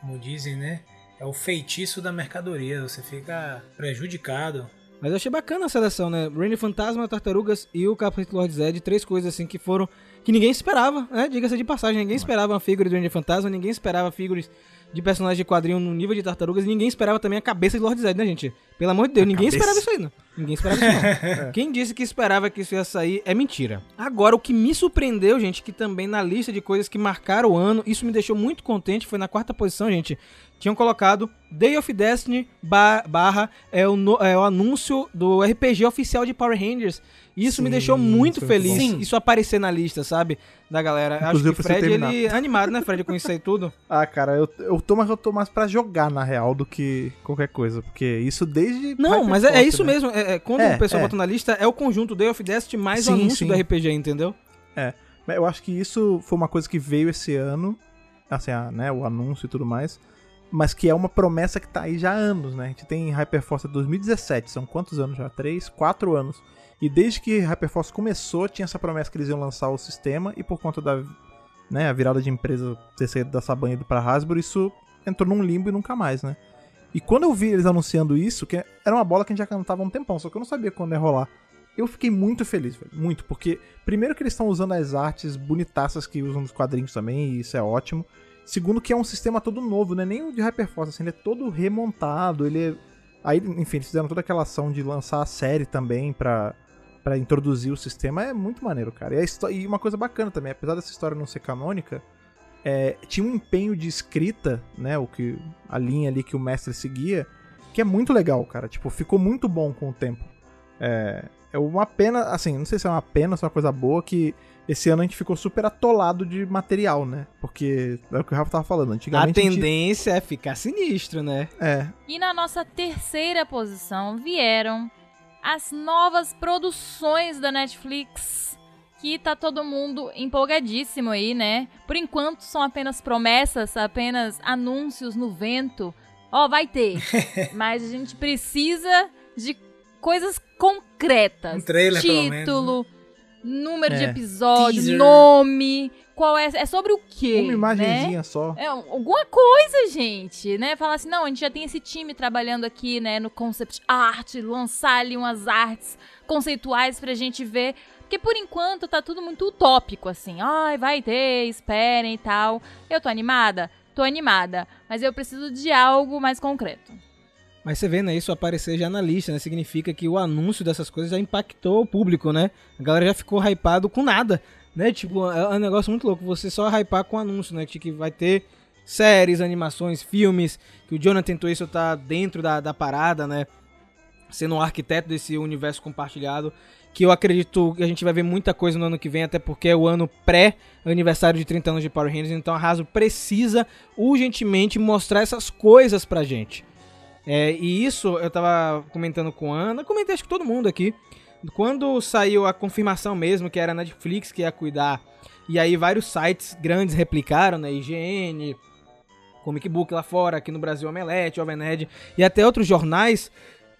como dizem, né? É o feitiço da mercadoria. Você fica prejudicado Mas eu achei bacana a seleção, né? Rainy Fantasma, Tartarugas e o Capítulo Lord Zed, três coisas assim que foram. que ninguém esperava, né? Diga-se de passagem, ninguém esperava uma figura de Rainy Fantasma, ninguém esperava figuras de personagens de quadrinho no nível de Tartarugas e ninguém esperava também a cabeça de Lord Zed, né, gente? Pelo amor de Deus, ninguém cabeça. esperava isso aí, não. Ninguém esperava isso, não. [LAUGHS] Quem disse que esperava que isso ia sair é mentira. Agora, o que me surpreendeu, gente, que também na lista de coisas que marcaram o ano, isso me deixou muito contente, foi na quarta posição, gente. Tinham colocado Day of Destiny ba- barra é o, no- é o anúncio do RPG oficial de Power Rangers. E isso me Sim, deixou muito feliz. Isso aparecer na lista, sabe? Da galera. Inclusive, Acho que você Fred, terminar. ele é animado, né, Fred, com isso aí tudo. [LAUGHS] Ah, cara, eu, eu tô, mas eu tô mais pra jogar, na real, do que qualquer coisa. Porque isso desde. Não, mas é, é isso né? mesmo. É, é, quando É, o pessoal é. bota na lista, é o conjunto Day of Destiny mais o Sim, anúncio sim. do RPG, entendeu? Mas Eu acho que isso foi uma coisa que veio esse ano, assim, a, né, o anúncio e tudo mais, mas que é uma promessa que tá aí já há anos, né? A gente tem Hyperforce 2017, são quantos anos já? Três, quatro anos. E desde que Hyperforce começou, tinha essa promessa que eles iam lançar o sistema, e por conta da né, a virada de empresa ter da Saban ido pra Hasbro, isso entrou num limbo e nunca mais, né? E quando eu vi eles anunciando isso, que era uma bola que a gente já cantava há um tempão, só que eu não sabia quando ia rolar. Eu fiquei muito feliz, velho. Muito, porque primeiro que eles estão usando as artes bonitaças que usam nos quadrinhos também, e isso é ótimo. Segundo que é um sistema todo novo, não é nem o de Hyperforce, assim, ele é todo remontado, ele é... Aí, enfim, eles fizeram toda aquela ação de lançar a série também pra, pra introduzir o sistema, é muito maneiro, cara. E, a e uma coisa bacana também, apesar dessa história não ser canônica, é, tinha um empenho de escrita, né, o que a linha ali que o mestre seguia, que é muito legal, cara. Tipo, ficou muito bom com o tempo. É, é uma pena, assim, não sei se é uma pena ou se é uma coisa boa que esse ano a gente ficou super atolado de material, né? Porque é o que o Rafa tava falando. A Antigamente a gente- tendência é ficar sinistro, né? É, E na nossa terceira posição vieram as novas produções da Netflix. Que tá todo mundo empolgadíssimo aí, né? Por enquanto são apenas promessas, apenas anúncios no vento. Ó, vai ter. [LAUGHS] Mas a gente precisa de coisas concretas. Um trailer, pelo menos, Título, número de É. episódio, Teaser. nome. Qual é? É sobre o quê? uma né? imagenzinha só. É, alguma coisa, gente, né? Falar assim, não, a gente já tem esse time trabalhando aqui, né, no concept art, lançar ali umas artes conceituais pra gente ver. Porque por enquanto tá tudo muito utópico, assim. Ai, vai ter, esperem e tal. Eu tô animada? Tô animada. Mas eu preciso de algo mais concreto. Mas você vê, né, isso aparecer já na lista, né? Significa que o anúncio dessas coisas já impactou o público, né? A galera já ficou hypado com nada, né? Tipo, é um negócio muito louco. Você só hypar com anúncio, né? Que vai ter séries, animações, filmes, que o Jonathan Twist tá dentro da, da parada, né? Sendo um arquiteto desse universo compartilhado. Que eu acredito que a gente vai ver muita coisa no ano que vem, até porque é o ano pré-aniversário de 30 anos de Power Rangers. Então a Hasbro precisa urgentemente mostrar essas coisas pra gente. É, e isso eu tava comentando com a Ana, comentei acho que todo mundo aqui. Quando saiu a confirmação mesmo que era a Netflix que ia cuidar, e aí vários sites grandes replicaram, né? IGN, Comic Book lá fora, aqui no Brasil Omelete, Jovem Nerd, e até outros jornais,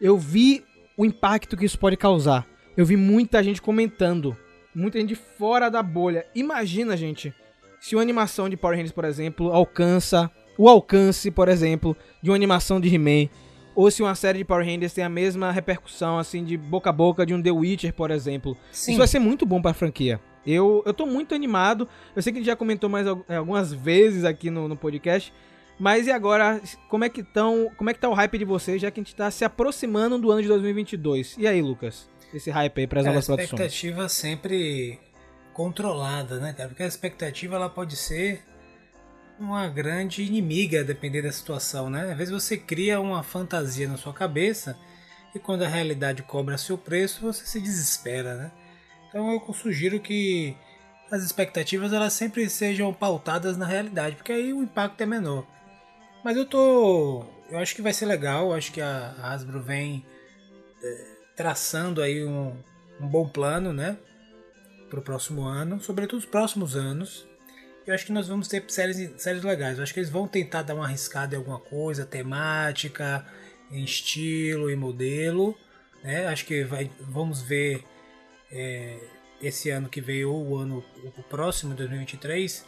eu vi o impacto que isso pode causar. Eu vi muita gente comentando, muita gente fora da bolha. Imagina, gente, se uma animação de Power Rangers, por exemplo, alcança o alcance, por exemplo, de uma animação de He-Man, ou se uma série de Power Rangers tem a mesma repercussão, assim, de boca a boca de um The Witcher, por exemplo. Sim. Isso vai ser muito bom pra franquia. Eu, eu tô muito animado. Eu sei que a gente já comentou mais eh, algumas vezes aqui no, no podcast. Mas e agora, como é que tão, como é que tá o hype de vocês, já que a gente tá se aproximando do ano de 2022? E aí, Lucas? Esse hype aí pras É, a novas produções. expectativa sempre controlada, né, cara? Porque a expectativa ela pode ser uma grande inimiga, a depender da situação, né? Às vezes você cria uma fantasia na sua cabeça e quando a realidade cobra seu preço, você se desespera, né? Então eu sugiro que as expectativas elas sempre sejam pautadas na realidade, porque aí o impacto é menor. Mas eu tô, eu acho que vai ser legal, acho que a Hasbro vem eh, traçando aí um, um bom plano, né? Para o próximo ano, sobretudo os próximos anos. Eu acho que nós vamos ter séries, séries legais. Eu acho que eles vão tentar dar uma arriscada em alguma coisa, temática, em estilo e modelo. Né? Acho que vai, vamos ver é, esse ano que veio ou o ano o próximo, 2023,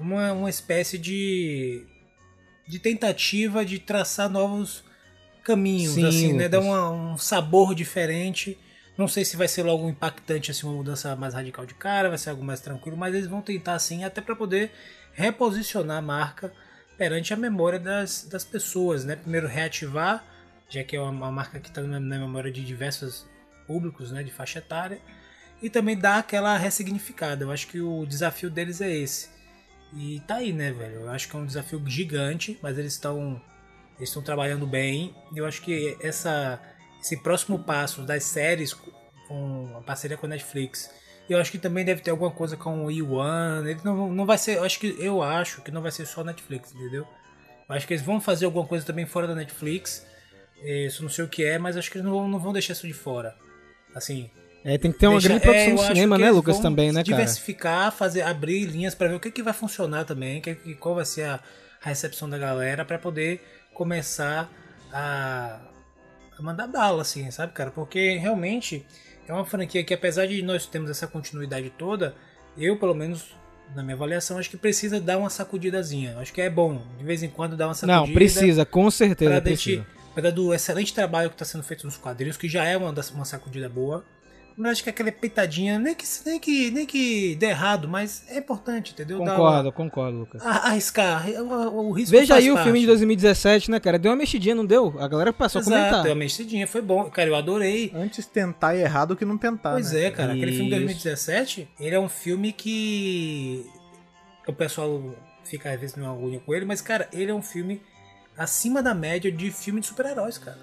uma, uma espécie de, de tentativa de traçar novos caminhos, Sim, assim, né? Lucas. uma- um sabor diferente. Não sei se vai ser logo impactante, assim, uma mudança mais radical de cara, vai ser algo mais tranquilo, mas eles vão tentar, assim, até para poder reposicionar a marca perante a memória das, das pessoas, né? Primeiro, reativar, já que é uma, uma marca que está na, na memória de diversos públicos, né? De faixa etária. E também dar aquela ressignificada. Eu acho que o desafio deles é esse. E tá aí, né, velho? Eu acho que é um desafio gigante, mas eles estão eles estão trabalhando bem. Eu acho que essa esse próximo passo das séries com a parceria com a Netflix, eu acho que também deve ter alguma coisa com o E1. Ele não, não vai ser, eu acho que eu acho que não vai ser só Netflix, entendeu? Eu acho que eles vão fazer alguma coisa também fora da Netflix. Isso não sei o que é, mas acho que eles não vão, não vão deixar isso de fora. Assim, É, tem que ter uma Deixa- grande produção é, acho cinema, né, Lucas, também, né, cara? Diversificar, fazer, abrir linhas pra ver o que, que vai funcionar também, que, qual vai ser a, a recepção da galera pra poder começar a mandar bala, assim, sabe, cara? Porque realmente é uma franquia que, apesar de nós termos essa continuidade toda, eu, pelo menos, na minha avaliação, acho que precisa dar uma sacudidazinha. Acho que é bom, de vez em quando, dar uma sacudida. Não, precisa, com certeza Pra precisa. apesar do excelente trabalho que está sendo feito nos quadrinhos, que já é uma, uma sacudida boa. Mas acho que aquela peitadinha, nem que, nem que, nem que dê errado, mas é importante, entendeu? Concordo, concordo, Lucas. uma- a- arriscar. O, o risco Veja aí o parte. filme de 2017, né, cara? Deu uma mexidinha, não deu? A galera passou a Exato, comentar. deu uma mexidinha, foi bom. Cara, eu adorei. Antes tentar e errar do que não tentar. Pois né? é, cara, aquele filme de Isso. 2017, ele é um filme que o pessoal fica às vezes numa agulha com ele, mas, cara, ele é um filme acima da média de filme de super-heróis, cara.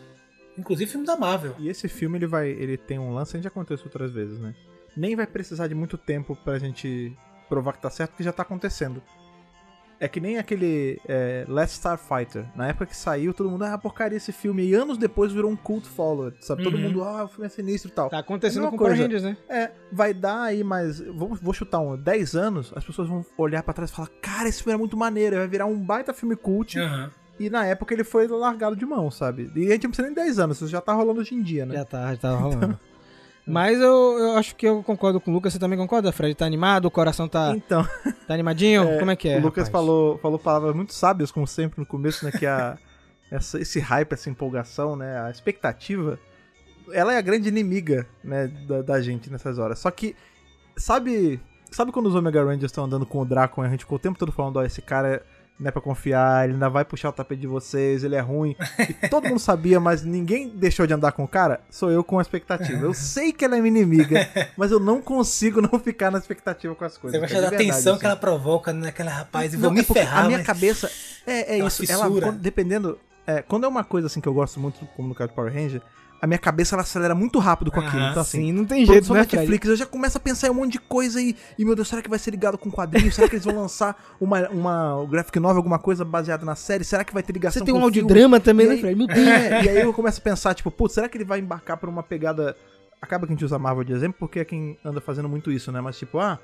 Inclusive filme da Marvel. E esse filme ele vai, ele tem um lance, a gente já aconteceu isso outras vezes, né? Nem vai precisar de muito tempo pra gente provar que tá certo, porque já tá acontecendo. É que nem aquele é, Last Starfighter. Na época que saiu, todo mundo, ah, porcaria esse filme. E anos depois virou um cult follower, sabe? Todo Uhum. mundo, ah, o filme é sinistro e tal. Tá acontecendo É com coisa. Rangers, né? É, vai dar aí mais. Vou, vou chutar um 10 anos, as pessoas vão olhar pra trás e falar: Cara, esse filme é muito maneiro, vai virar um baita filme cult. Aham. E na época ele foi largado de mão, sabe? E a gente não precisa nem 10 anos, isso já tá rolando hoje em dia, né? Já tá, já tá rolando. [LAUGHS] Mas eu, eu acho que eu concordo com o Lucas. Você também concorda, Fred? Tá animado? O coração tá, Então, tá animadinho? [LAUGHS] Como é que é? o Lucas rapaz? falou, falou palavras muito sábias, como sempre, no começo, né? Que a, [LAUGHS] essa- esse hype, essa empolgação, né? A expectativa, ela é a grande inimiga, né? Da, da gente nessas horas. Só que, sabe. Sabe quando os Omega Rangers estão andando com o Draco e a gente ficou o tempo todo falando, ó, esse cara não é pra confiar, ele ainda vai puxar o tapete de vocês, ele é ruim. E todo mundo sabia, mas ninguém deixou de andar com o cara. Sou eu com a expectativa. Eu sei que ela é minha inimiga, mas eu não consigo não ficar na expectativa com as coisas. Você gosta da assim. que ela provoca naquela rapaz e vou Não, me é ferrar. A minha mas- cabeça. É, é Aquela isso. Ela, dependendo. é, quando é uma coisa assim que eu gosto muito, como no caso de Power Ranger, a minha cabeça ela acelera muito rápido com aquilo. Aham, Então, assim. Sim, não tem jeito, né, Fred? Netflix, eu já começo a pensar em um monte de coisa e, e, meu Deus, será que vai ser ligado com quadrinho? Será que eles vão lançar uma, uma graphic novel, alguma coisa baseada na série? Será que vai ter ligação Você tem um audiodrama também, E né, Fred? Meu Deus. É, e aí eu começo a pensar, tipo, putz, será que ele vai embarcar por uma pegada. Acaba que a gente usa a Marvel de exemplo, porque é quem anda fazendo muito isso, né? Mas, tipo, ah,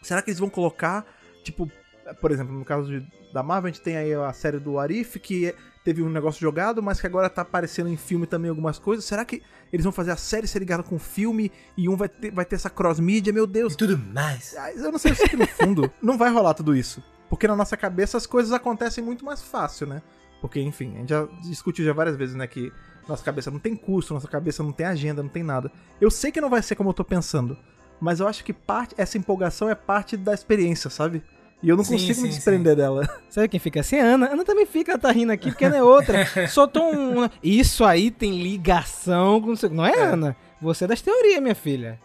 será que eles vão colocar, tipo, por exemplo, no caso de- da Marvel, a gente tem aí a série do Arif, que teve um negócio jogado, mas que agora tá aparecendo em filme também algumas coisas. Será que eles vão fazer a série ser ligada com o filme e um vai ter, vai ter essa cross-mídia? Meu Deus, E tudo mais. Eu não sei se no fundo [LAUGHS] não vai rolar tudo isso. Porque na nossa cabeça as coisas acontecem muito mais fácil, né? Porque, enfim, a gente já discutiu já várias vezes, né? Que nossa cabeça não tem custo, nossa cabeça não tem agenda, não tem nada. Eu sei que não vai ser como eu tô pensando. Mas eu acho que parte, essa empolgação é parte da experiência, sabe? E eu não Sim, consigo me sim, desprender dela. [LAUGHS] Sabe quem fica assim? A Ana. Ana também fica, tá rindo aqui porque ela é outra. [LAUGHS] Soltou um. Isso aí tem ligação com. Não é, Ana? Você é das teorias, minha filha.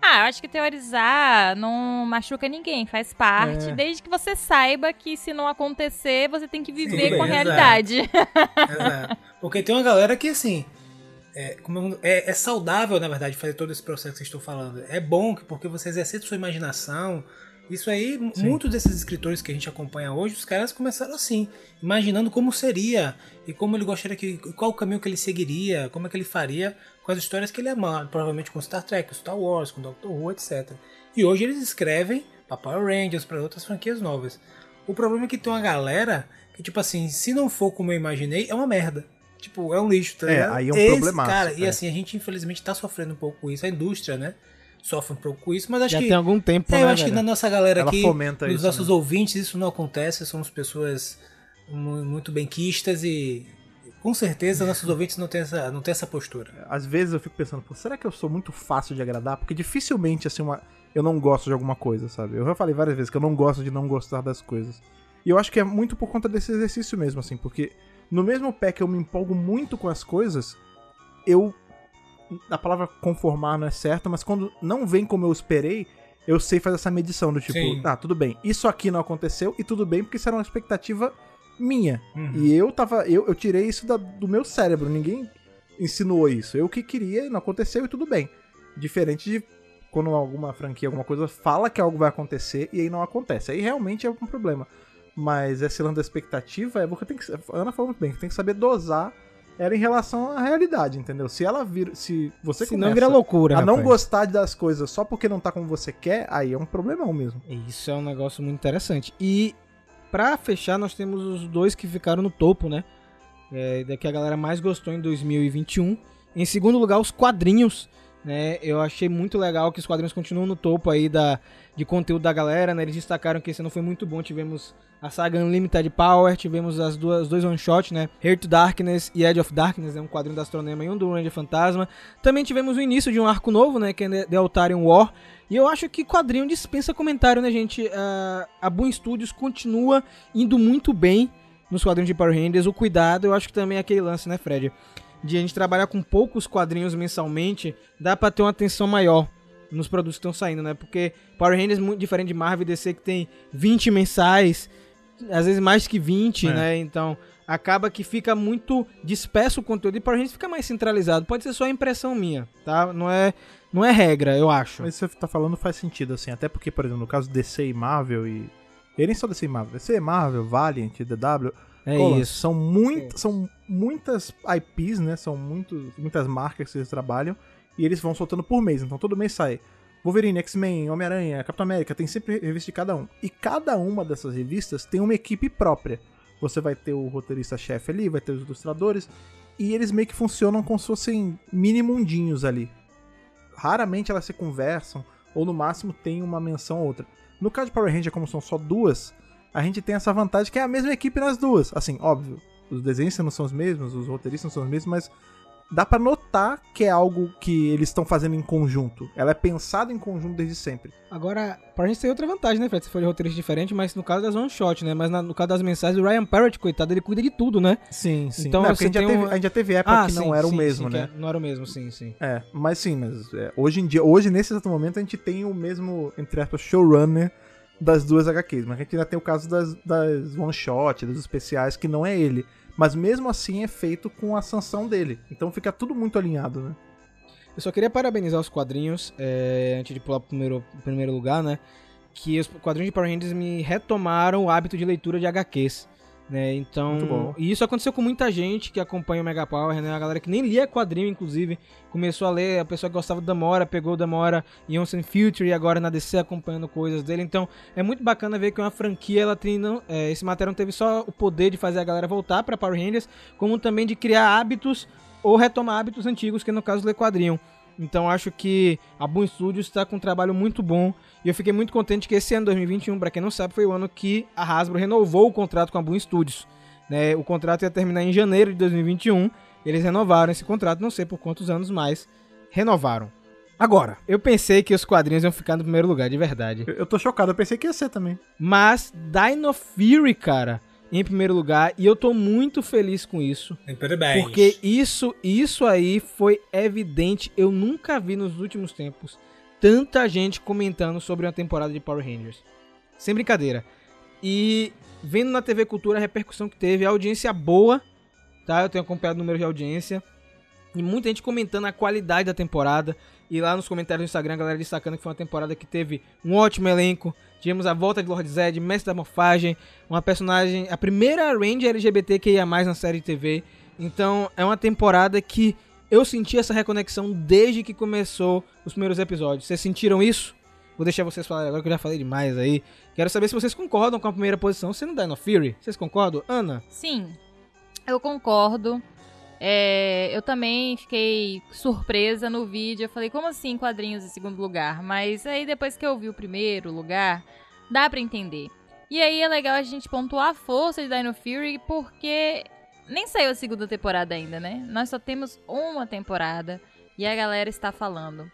Ah, eu acho que teorizar não machuca ninguém, faz parte, É. desde que você saiba que se não acontecer, você tem que viver Sim, com a exato. realidade. Exato. [LAUGHS] Porque tem uma galera que, assim, é, é- é saudável, na verdade, fazer todo esse processo que vocês estão falando. É bom que- porque você exercita sua imaginação. Isso aí, m- muitos desses escritores que a gente acompanha hoje, os caras começaram assim, imaginando como seria e como ele gostaria que. qual o caminho que ele seguiria, como é que ele faria com as histórias que ele amava, provavelmente com Star Trek, com Star Wars, com Doctor Who, etc. E hoje eles escrevem para Power Rangers, para outras franquias novas. O problema é que tem uma galera que, tipo assim, se não for como eu imaginei, é uma merda. Tipo, é um lixo, tá É, ligado? aí é um Esse problemaço, Cara, e é. assim, a gente infelizmente tá sofrendo um pouco com isso, a indústria, né? Sofre um pouco com isso, mas acho Já que. tem algum tempo, É, né, eu acho que velho? na nossa galera Ela aqui, fomenta nos isso, nossos né? ouvintes, isso não acontece, somos pessoas mu- muito benquistas e com certeza [LAUGHS] nossos ouvintes não têm essa, não têm essa postura. Às vezes eu fico pensando, pô, será que eu sou muito fácil de agradar? Porque dificilmente, assim, uma... eu não gosto de alguma coisa, sabe? Eu já falei várias vezes que eu não gosto de não gostar das coisas. E eu acho que é muito por conta desse exercício mesmo, assim, porque no mesmo pé que eu me empolgo muito com as coisas, eu. A palavra conformar não é certa, mas quando não vem como eu esperei, eu sei fazer essa medição do tipo, Sim. ah, tudo bem, isso aqui não aconteceu e tudo bem porque isso era uma expectativa minha. Uhum. E eu tava. Eu, eu tirei isso da- do meu cérebro, ninguém insinuou isso. Eu que queria e não aconteceu e tudo bem. Diferente de quando alguma franquia, alguma coisa fala que algo vai acontecer e aí não acontece. Aí realmente é um problema. Mas esse lance da expectativa é porque tem que. A Ana falou muito bem, que tem que saber dosar ela em relação à realidade, entendeu? Se ela vir. Se você Se não vira loucura, a não rapaz. gostar das coisas só porque não tá como você quer, aí é um problemão mesmo. Isso é um negócio muito interessante. E pra fechar, nós temos os dois que ficaram no topo, né? É, daqui a galera mais gostou em 2021. Em segundo lugar, os quadrinhos. Né? Eu achei muito legal que os quadrinhos continuam no topo aí da, de conteúdo da galera. Né? Eles destacaram que esse ano foi muito bom. Tivemos a saga Unlimited Power, tivemos as duas, os dois one-shot, né? Heir to Darkness e Edge of Darkness, né? um quadrinho da Astronema e um do Ranger Fantasma. Também tivemos o início de um arco novo, né? que é The Altarian War. E eu acho que quadrinho dispensa comentário, né, gente? Ah, a Boom Studios continua indo muito bem nos quadrinhos de Power Rangers. O cuidado, eu acho que também é aquele lance, né, Fred? De a gente trabalhar com poucos quadrinhos mensalmente, dá pra ter uma atenção maior nos produtos que estão saindo, né? Porque Power Rangers, muito diferente de Marvel e DC, que tem 20 mensais, às vezes mais que 20, É. né? Então acaba que fica muito disperso o conteúdo e Power Rangers fica mais centralizado. Pode ser só impressão minha, tá? Não é, não é regra, eu acho. Mas você tá falando faz sentido, assim. Até porque, por exemplo, no caso DC e Marvel e. E nem só DC e Marvel. DC, Marvel, Valiant, DW. É isso. São, muito, são muitas IPs, né? São muito, muitas marcas que eles trabalham. E eles vão soltando por mês. Então todo mês sai Wolverine, X-Men, Homem-Aranha, Capitão América. Tem sempre revista de cada um. E cada uma dessas revistas tem uma equipe própria. Você vai ter o roteirista-chefe ali, vai ter os ilustradores. E eles meio que funcionam como se fossem mini mundinhos ali. Raramente elas se conversam. Ou no máximo tem uma menção ou outra. No caso de Power Ranger, como são só duas, a gente tem essa vantagem que é a mesma equipe nas duas. Assim, óbvio, os desenhos não são os mesmos, os roteiristas não são os mesmos, mas dá pra notar que é algo que eles estão fazendo em conjunto. Ela é pensada em conjunto desde sempre. Agora, pra gente tem outra vantagem, né, Fred? Você foi de roteirista diferente, mas no caso das one shot, né? Mas na- no caso das mensagens, o Ryan Parrott, coitado, ele cuida de tudo, né? Sim, sim. Então Não, você porque a, gente teve, a gente já teve época que não era o sim, mesmo, sim, né? que Não era o mesmo, sim, sim. É, mas sim, mas é, hoje em dia, hoje nesse exato momento, a gente tem o mesmo, entre aspas, showrunner das duas HQs, mas a gente ainda tem o caso das, das one-shot, dos especiais, que não é ele. Mas mesmo assim é feito com a sanção dele. Então fica tudo muito alinhado, né? Eu só queria parabenizar os quadrinhos, é, antes de pular pro primeiro, primeiro lugar, né? Que os quadrinhos de Power Rangers me retomaram o hábito de leitura de HQs. Né? Então, e isso aconteceu com muita gente que acompanha o Mega Power, né? A galera que nem lia quadrinho, inclusive, começou a ler, a pessoa que gostava do Damora, pegou o Damora em Onsen Future e agora na DC acompanhando coisas dele. Então, é muito bacana ver que uma franquia, ela tem, não, é, esse material não teve só o poder de fazer a galera voltar pra Power Rangers, como também de criar hábitos ou retomar hábitos antigos, que no caso ler quadrinho. Então acho que a Boom Studios está com um trabalho muito bom e eu fiquei muito contente que esse ano 2021, para quem não sabe, foi o ano que a Hasbro renovou o contrato com a Boom Studios. Né? O contrato ia terminar em janeiro de 2021, eles renovaram esse contrato, não sei por quantos anos mais, renovaram. Agora, eu pensei que os quadrinhos iam ficar no primeiro lugar, de verdade. Eu, eu tô chocado, eu pensei que ia ser também. Mas Dino Fury, cara, em primeiro lugar, e eu tô muito feliz com isso. Parabéns. Porque isso, isso aí foi evidente. Eu nunca vi nos últimos tempos tanta gente comentando sobre uma temporada de Power Rangers. Sem brincadeira. E vendo na TV Cultura a repercussão que teve, a audiência boa, tá? Eu tenho acompanhado o número de audiência. E muita gente comentando a qualidade da temporada. E lá nos comentários do Instagram, a galera destacando que foi uma temporada que teve um ótimo elenco. Tivemos a volta de Lord Zed, Mestre da Morfagem, uma personagem, a primeira Ranger LGBTQIA+, na série de TV. Então, é uma temporada que eu senti essa reconexão desde que começou os primeiros episódios. Vocês sentiram isso? Vou deixar vocês falarem agora que eu já falei demais aí. Quero saber se vocês concordam com a primeira posição sendo Dino Fury. Vocês concordam? Ana? Sim, eu concordo. É, eu também fiquei surpresa no vídeo. Eu falei, como assim quadrinhos em segundo lugar? Mas aí depois que eu vi o primeiro lugar, dá pra entender. E aí é legal a gente pontuar a força de Dino Fury, porque nem saiu a segunda temporada ainda, né? Nós só temos uma temporada e a galera está falando.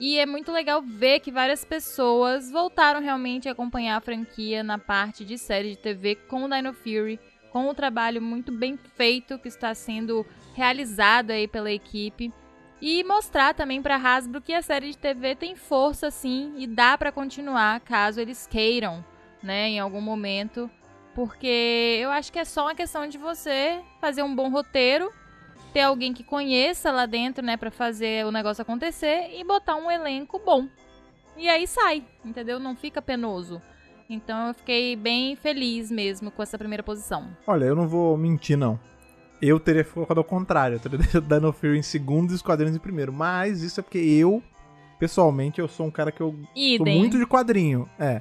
E é muito legal ver que várias pessoas voltaram realmente a acompanhar a franquia na parte de série de TV com Dino Fury, com o trabalho muito bem feito que está sendo realizado aí pela equipe. E mostrar também para Hasbro que a série de TV tem força sim e dá para continuar caso eles queiram, né, em algum momento, porque eu acho que é só uma questão de você fazer um bom roteiro, ter alguém que conheça lá dentro, né, para fazer o negócio acontecer e botar um elenco bom. E aí sai, entendeu? Não fica penoso. Então eu fiquei bem feliz mesmo com essa primeira posição. Olha, eu não vou mentir, não. Eu teria colocado ao contrário, eu teria [LAUGHS] deixado Dino Fury em segundo e os quadrinhos em primeiro. Mas isso é porque eu, pessoalmente, eu sou um cara que eu sou muito de quadrinho. É.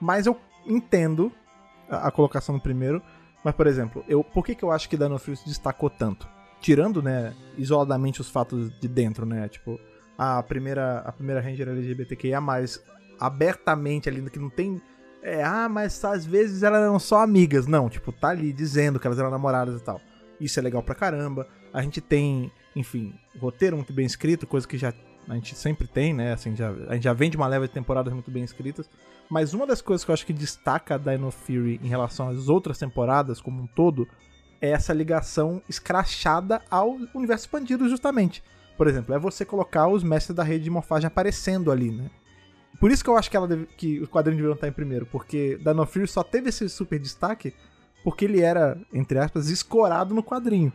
Mas eu entendo a, a colocação no primeiro. Mas, por exemplo, eu, por que, que eu acho que Dino Fury se destacou tanto? Tirando, né, isoladamente os fatos de dentro, né? Tipo, a primeira, a primeira Ranger LGBTQIA, mais abertamente ali, que não tem. É, ah, mas às vezes elas eram só amigas. Não, tipo, tá ali dizendo que elas eram namoradas e tal. Isso é legal pra caramba. A gente tem, enfim, roteiro muito bem escrito, coisa que já a gente sempre tem, né? Assim, já, a gente já vem de uma leva de temporadas muito bem escritas. Mas uma das coisas que eu acho que destaca a Dino Fury em relação às outras temporadas como um todo é essa ligação escrachada ao universo expandido, justamente. Por exemplo, é você colocar os mestres da rede de morfagem aparecendo ali, né? Por isso que eu acho que, ela deve, que os quadrinhos deveriam estar em primeiro, porque Dino Fury só teve esse super destaque porque ele era, entre aspas, escorado no quadrinho.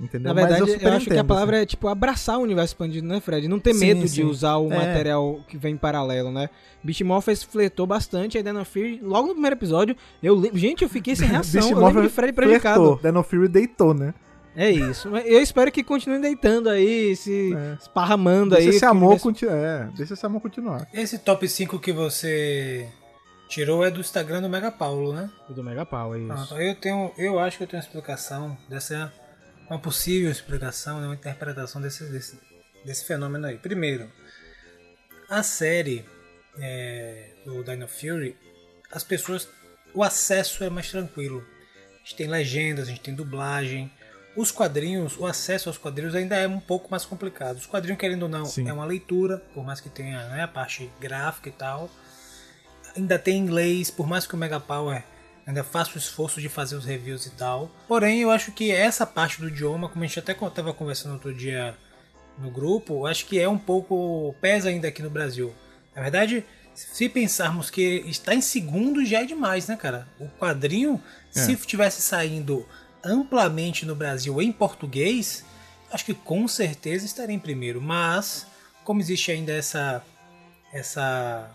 Entendeu? Na verdade, Mas eu, super acho que a entendo, palavra assim. é tipo abraçar o universo expandido, né, Fred? Não ter Sim, medo de sim. usar o É. material que vem em paralelo, né? Beast Morphers fletou bastante a Dino Fury. Logo no primeiro episódio, eu lembro. Gente, eu fiquei sem [LAUGHS] reação. Eu lembro de Fred prejudicado. flertou, Dino Fury deitou, né? É isso. Mas Eu espero que continue deitando aí, se É. esparramando Deixa aí. esse amor universo- continuar. É, deixa esse amor continuar. Esse top 5 que você tirou é do Instagram do Mega Paulo, né? Do Mega Pau, é isso. Pronto, eu tenho, eu acho que eu tenho uma explicação dessa, uma possível explicação, né, uma interpretação desse, desse, desse fenômeno aí. Primeiro, a série é, do Dino Fury, as pessoas, o acesso é mais tranquilo. A gente tem legendas, a gente tem dublagem. Os quadrinhos, o acesso aos quadrinhos ainda é um pouco mais complicado. Os quadrinhos, querendo ou não, Sim. é uma leitura, por mais que tenha né, a parte gráfica e tal ainda tem inglês, por mais que o Mega Power ainda faça o esforço de fazer os reviews e tal. Porém, eu acho que essa parte do idioma, como a gente até estava conversando outro dia no grupo, eu acho que é um pouco pesa ainda aqui no Brasil. Na verdade, se pensarmos que está em segundo já é demais, né, cara? O quadrinho, se tivesse saindo amplamente no Brasil em português, acho que com certeza estaria em primeiro. Mas, como existe ainda essa essa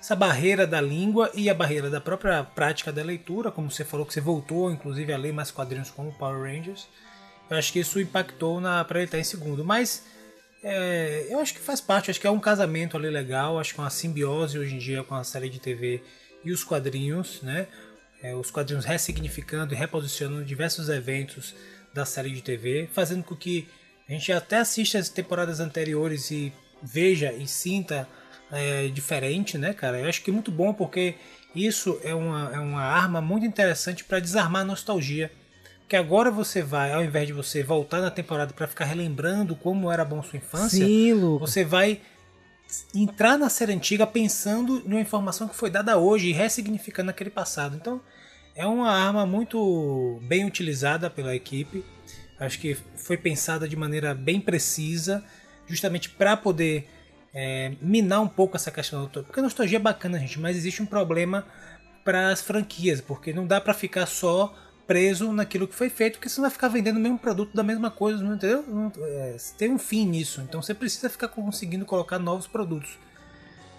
essa barreira da língua e a barreira da própria prática da leitura, como você falou que você voltou inclusive a ler mais quadrinhos como Power Rangers. Eu acho que isso impactou na para ele estar em segundo, mas é, eu acho que faz parte, acho que é um casamento ali legal, acho que é uma simbiose hoje em dia com a série de TV e os quadrinhos, né? É, os quadrinhos ressignificando e reposicionando diversos eventos da série de TV, fazendo com que a gente até assista as temporadas anteriores e veja e sinta é, diferente, né, cara? Eu acho que é muito bom porque isso é uma, é uma arma muito interessante para desarmar a nostalgia. Porque agora você vai, ao invés de você voltar na temporada para ficar relembrando como era bom sua infância, Sim, você vai entrar na série antiga pensando numa informação que foi dada hoje e ressignificando aquele passado. Então, é uma arma muito bem utilizada pela equipe. Acho que foi pensada de maneira bem precisa, justamente para poder é, minar um pouco essa questão da nostalgia. Porque a nostalgia é bacana, gente, mas existe um problema para as franquias, porque não dá para ficar só preso naquilo que foi feito, porque você vai ficar vendendo o mesmo produto da mesma coisa, entendeu? É, tem um fim nisso, então você precisa ficar conseguindo colocar novos produtos.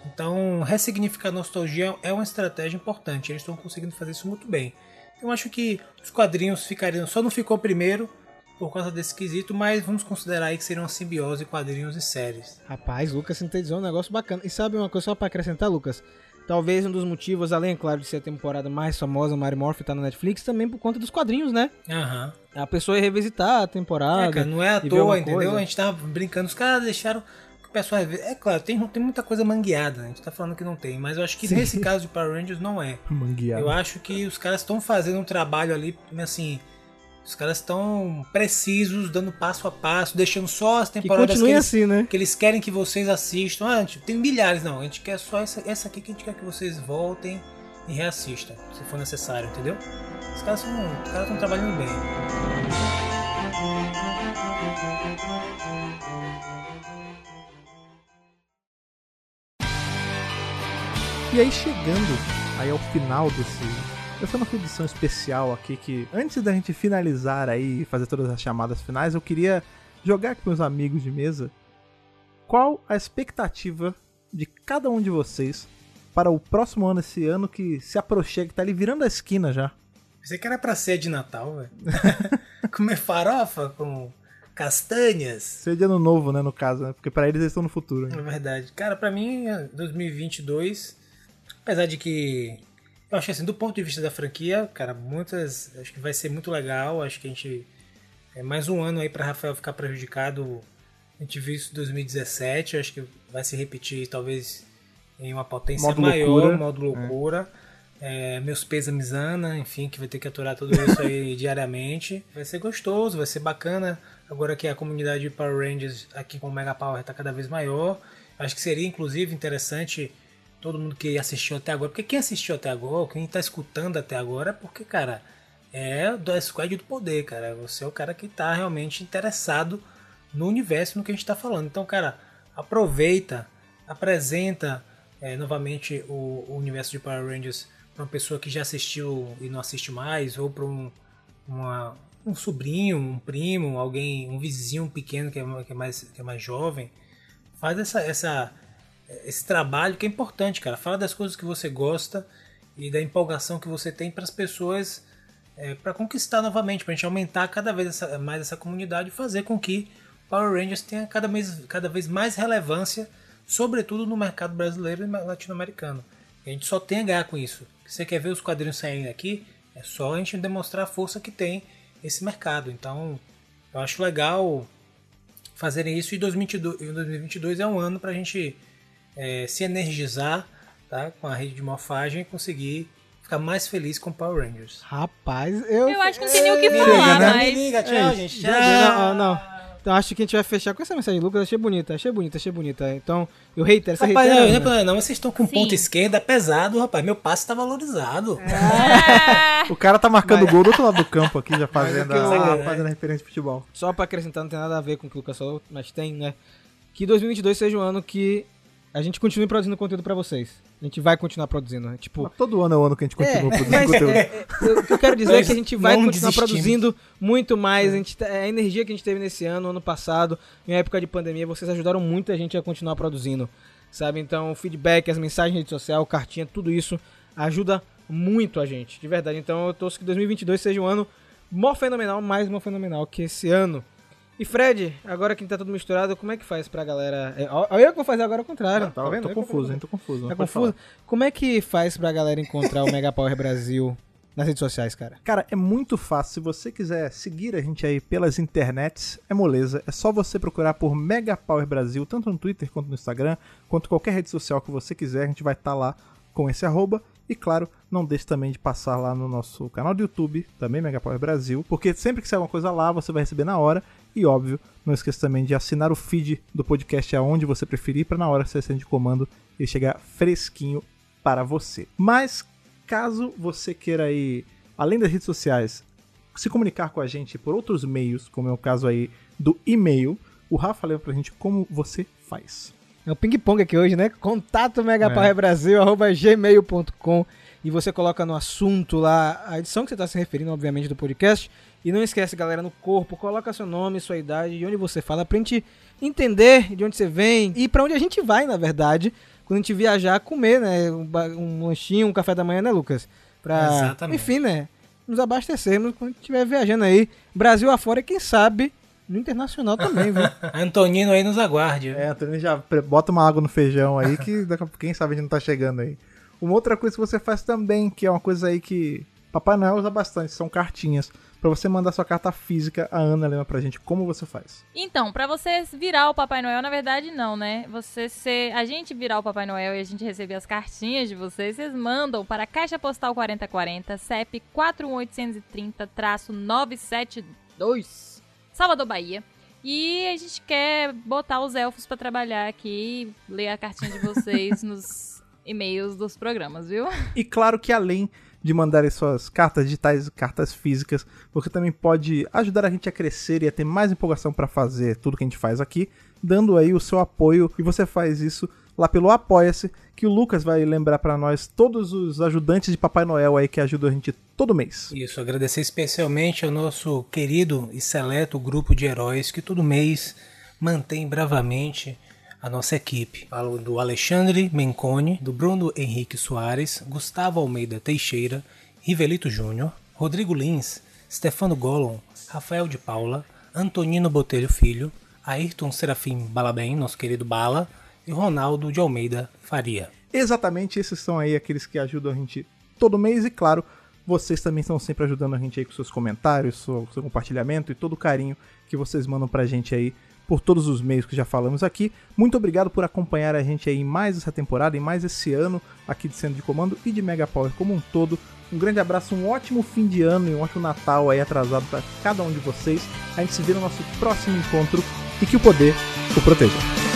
Então, ressignificar a nostalgia é uma estratégia importante, eles estão conseguindo fazer isso muito bem. Eu acho que os quadrinhos ficariam, só não ficou primeiro por causa desse quesito, mas vamos considerar aí que seria uma simbiose quadrinhos e séries. Rapaz, Lucas sintetizou um negócio bacana. E sabe uma coisa só pra acrescentar, Lucas? Talvez um dos motivos, além, claro, de ser a temporada mais famosa, Mary Morph tá na Netflix, também por conta dos quadrinhos, né? Aham. A pessoa ia revisitar a temporada. É, cara, não é à toa, entendeu? coisa. A gente tava brincando, os caras deixaram o pessoal. É claro, tem, tem muita coisa mangueada, né? a gente tá falando que não tem, mas eu acho que Sim. nesse caso de Power Rangers não é. [LAUGHS] Mangueado. Eu acho que os caras estão fazendo um trabalho ali, assim, Os caras estão precisos, dando passo a passo, deixando só as Que temporadas que, continue eles, assim, né? que eles querem que vocês assistam. Ah, tipo, tem milhares, não. A gente quer só essa, essa aqui que a gente quer que vocês voltem e reassistam, se for necessário, entendeu? Os caras estão trabalhando bem. E aí chegando aí ao final desse essa nossa edição especial aqui que antes da gente finalizar aí e fazer todas as chamadas finais, eu queria jogar aqui para meus amigos de mesa qual a expectativa de cada um de vocês para o próximo ano, esse ano que se aproxima, que tá ali virando a esquina já. Pensei que era pra ser de Natal, velho. [LAUGHS] Comer farofa com castanhas. Seria de ano novo, né, no caso, né? Porque para eles eles estão no futuro. É Né? verdade. Cara, pra mim, 2022, apesar de que eu acho que assim, do ponto de vista da franquia, cara, muitas, acho que vai ser muito legal, acho que a gente é mais um ano aí pra Rafael ficar prejudicado. A gente viu isso em 2017, acho que vai se repetir talvez em uma potência Modo maior, loucura. modo loucura. É, meus pêsames, Ana, enfim, que vai ter que aturar tudo isso aí [LAUGHS] diariamente. Vai ser gostoso, vai ser bacana. Agora que a comunidade de Power Rangers aqui com o Mega Power está cada vez maior. Acho que seria, inclusive, interessante todo mundo que assistiu até agora. Porque quem assistiu até agora, quem está escutando até agora, é porque, cara, é do Squad do Poder, cara. Você é o cara que está realmente interessado no universo, no que a gente está falando. Então, cara, aproveita, apresenta é, novamente o, o universo de Power Rangers para uma pessoa que já assistiu e não assiste mais, ou para um, uma- um sobrinho, um primo, alguém, um vizinho pequeno que é, que é mais, que é mais jovem. Faz essa, essa, esse trabalho que é importante, cara. Fala das coisas que você gosta e da empolgação que você tem para as pessoas para conquistar novamente, para a gente aumentar cada vez essa- mais essa comunidade e fazer com que Power Rangers tenha cada vez, cada vez mais relevância, sobretudo no mercado brasileiro e latino-americano. A gente só tem a ganhar com isso. Você quer ver os quadrinhos saindo aqui? É só a gente demonstrar a força que tem esse mercado. Então, eu acho legal fazerem isso e 2022, e 2022 é um ano para a gente é, se energizar tá? com a rede de morfagem e conseguir ficar mais feliz com Power Rangers. Rapaz, eu. Eu acho que não tem nem o que falar, né? mas. Liga, tchau, É, gente. Tchau. não, não. Então acho que a gente vai fechar com essa mensagem, Lucas. Achei bonita, achei bonita, achei bonita. Então, eu reitero, essa Rapaz, não, reitera, não, é não, vocês estão com Sim. ponta esquerda pesado, rapaz. Meu passe tá valorizado. Ah, [LAUGHS] O cara tá marcando gol do outro lado do campo aqui, já fazendo, é eu- a, fazendo a referência de futebol. Só pra acrescentar, não tem nada a ver com o que o Lucas falou, mas tem, né? Que 2022 seja um ano que a gente continue produzindo conteúdo pra vocês. A gente vai continuar produzindo, né? Tipo, Mas todo ano é o ano que a gente continua produzindo mas conteúdo. é, eu- o que eu quero dizer é que a gente vai continuar desistimos. produzindo muito mais. A, gente, tá- a energia que a gente teve nesse ano, ano passado, em época de pandemia, vocês ajudaram muito a gente a continuar produzindo. Sabe? Então, o feedback, as mensagens em rede social, cartinha, tudo isso ajuda muito a gente, de verdade. Então, eu torço que 2022 seja um ano mó fenomenal, mais mó fenomenal que esse ano. E Fred, agora que tá tudo misturado, como é que faz pra galera. É, ó, eu que vou fazer agora o contrário. Tá, tá vendo? tô Eu confuso, hein? Tô confuso. Tá confuso? Como é que faz pra galera encontrar o Mega Power Brasil nas redes sociais, cara? Cara, é muito fácil. Se você quiser seguir a gente aí pelas internets, é moleza. É só você procurar por Mega Power Brasil, tanto no Twitter quanto no Instagram, quanto qualquer rede social que você quiser. A gente vai estar lá com esse arroba. E claro, não deixe também de passar lá no nosso canal do YouTube, também Mega Power Brasil, porque sempre que sair alguma coisa lá, você vai receber na hora. E óbvio, não esqueça também de assinar o feed do podcast aonde você preferir, para na hora que você acende de comando ele chegar fresquinho para você. Mas caso você queira aí, além das redes sociais, se comunicar com a gente por outros meios, como é o caso aí do e-mail, o Rafa leva pra gente como você faz. É o ping-pong aqui hoje, né? Contato É. e você coloca no assunto lá a edição que você está se referindo, obviamente, do podcast. E não esquece, galera, no corpo, coloca seu nome, sua idade, de onde você fala, pra gente entender de onde você vem e pra onde a gente vai, na verdade, quando a gente viajar, comer, né? Um, um lanchinho, um café da manhã, né, Lucas? Pra, Exatamente. enfim, né? Nos abastecermos quando estiver viajando aí, Brasil afora e quem sabe no internacional também, viu? [LAUGHS] Antonino aí nos aguarde. É, Antônio já bota uma água no feijão aí que daqui a pouco, quem sabe a gente não tá chegando aí. Uma outra coisa que você faz também, que é uma coisa aí que Papai Noel usa bastante, são cartinhas. Pra você mandar sua carta física, a Ana lembra pra gente como você faz. Então, pra você virar o Papai Noel, na verdade não, né? Você ser, a gente virar o Papai Noel e a gente receber as cartinhas de vocês, vocês mandam para Caixa Postal 4040, CEP 41830-972, Salvador, Bahia. E a gente quer botar os elfos pra trabalhar aqui, ler a cartinha de vocês [LAUGHS] nos e-mails dos programas, viu? [LAUGHS] E claro que além de mandar as suas cartas digitais e cartas físicas, você também pode ajudar a gente a crescer e a ter mais empolgação para fazer tudo que a gente faz aqui, dando aí o seu apoio. E você faz isso lá pelo Apoia-se, que o Lucas vai lembrar para nós todos os ajudantes de Papai Noel aí que ajudam a gente todo mês. Isso, agradecer especialmente ao nosso querido e seleto grupo de heróis que todo mês mantém bravamente a nossa equipe. Falo do Alexandre Mencone, do Bruno Henrique Soares, Gustavo Almeida Teixeira, Rivelito Júnior, Rodrigo Lins, Stefano Gollum, Rafael de Paula, Antonino Botelho Filho, Ayrton Serafim Balabem, nosso querido Bala, e Ronaldo de Almeida Faria. Exatamente, esses são aí aqueles que ajudam a gente todo mês e claro, vocês também estão sempre ajudando a gente aí com seus comentários, seu, seu compartilhamento e todo o carinho que vocês mandam pra gente aí por todos os meios que já falamos aqui. Muito obrigado por acompanhar a gente aí em mais essa temporada, em mais esse ano aqui de Centro de Comando e de Mega Power como um todo. Um grande abraço, um ótimo fim de ano e um ótimo Natal aí atrasado para cada um de vocês. A gente se vê no nosso próximo encontro e que o poder o proteja.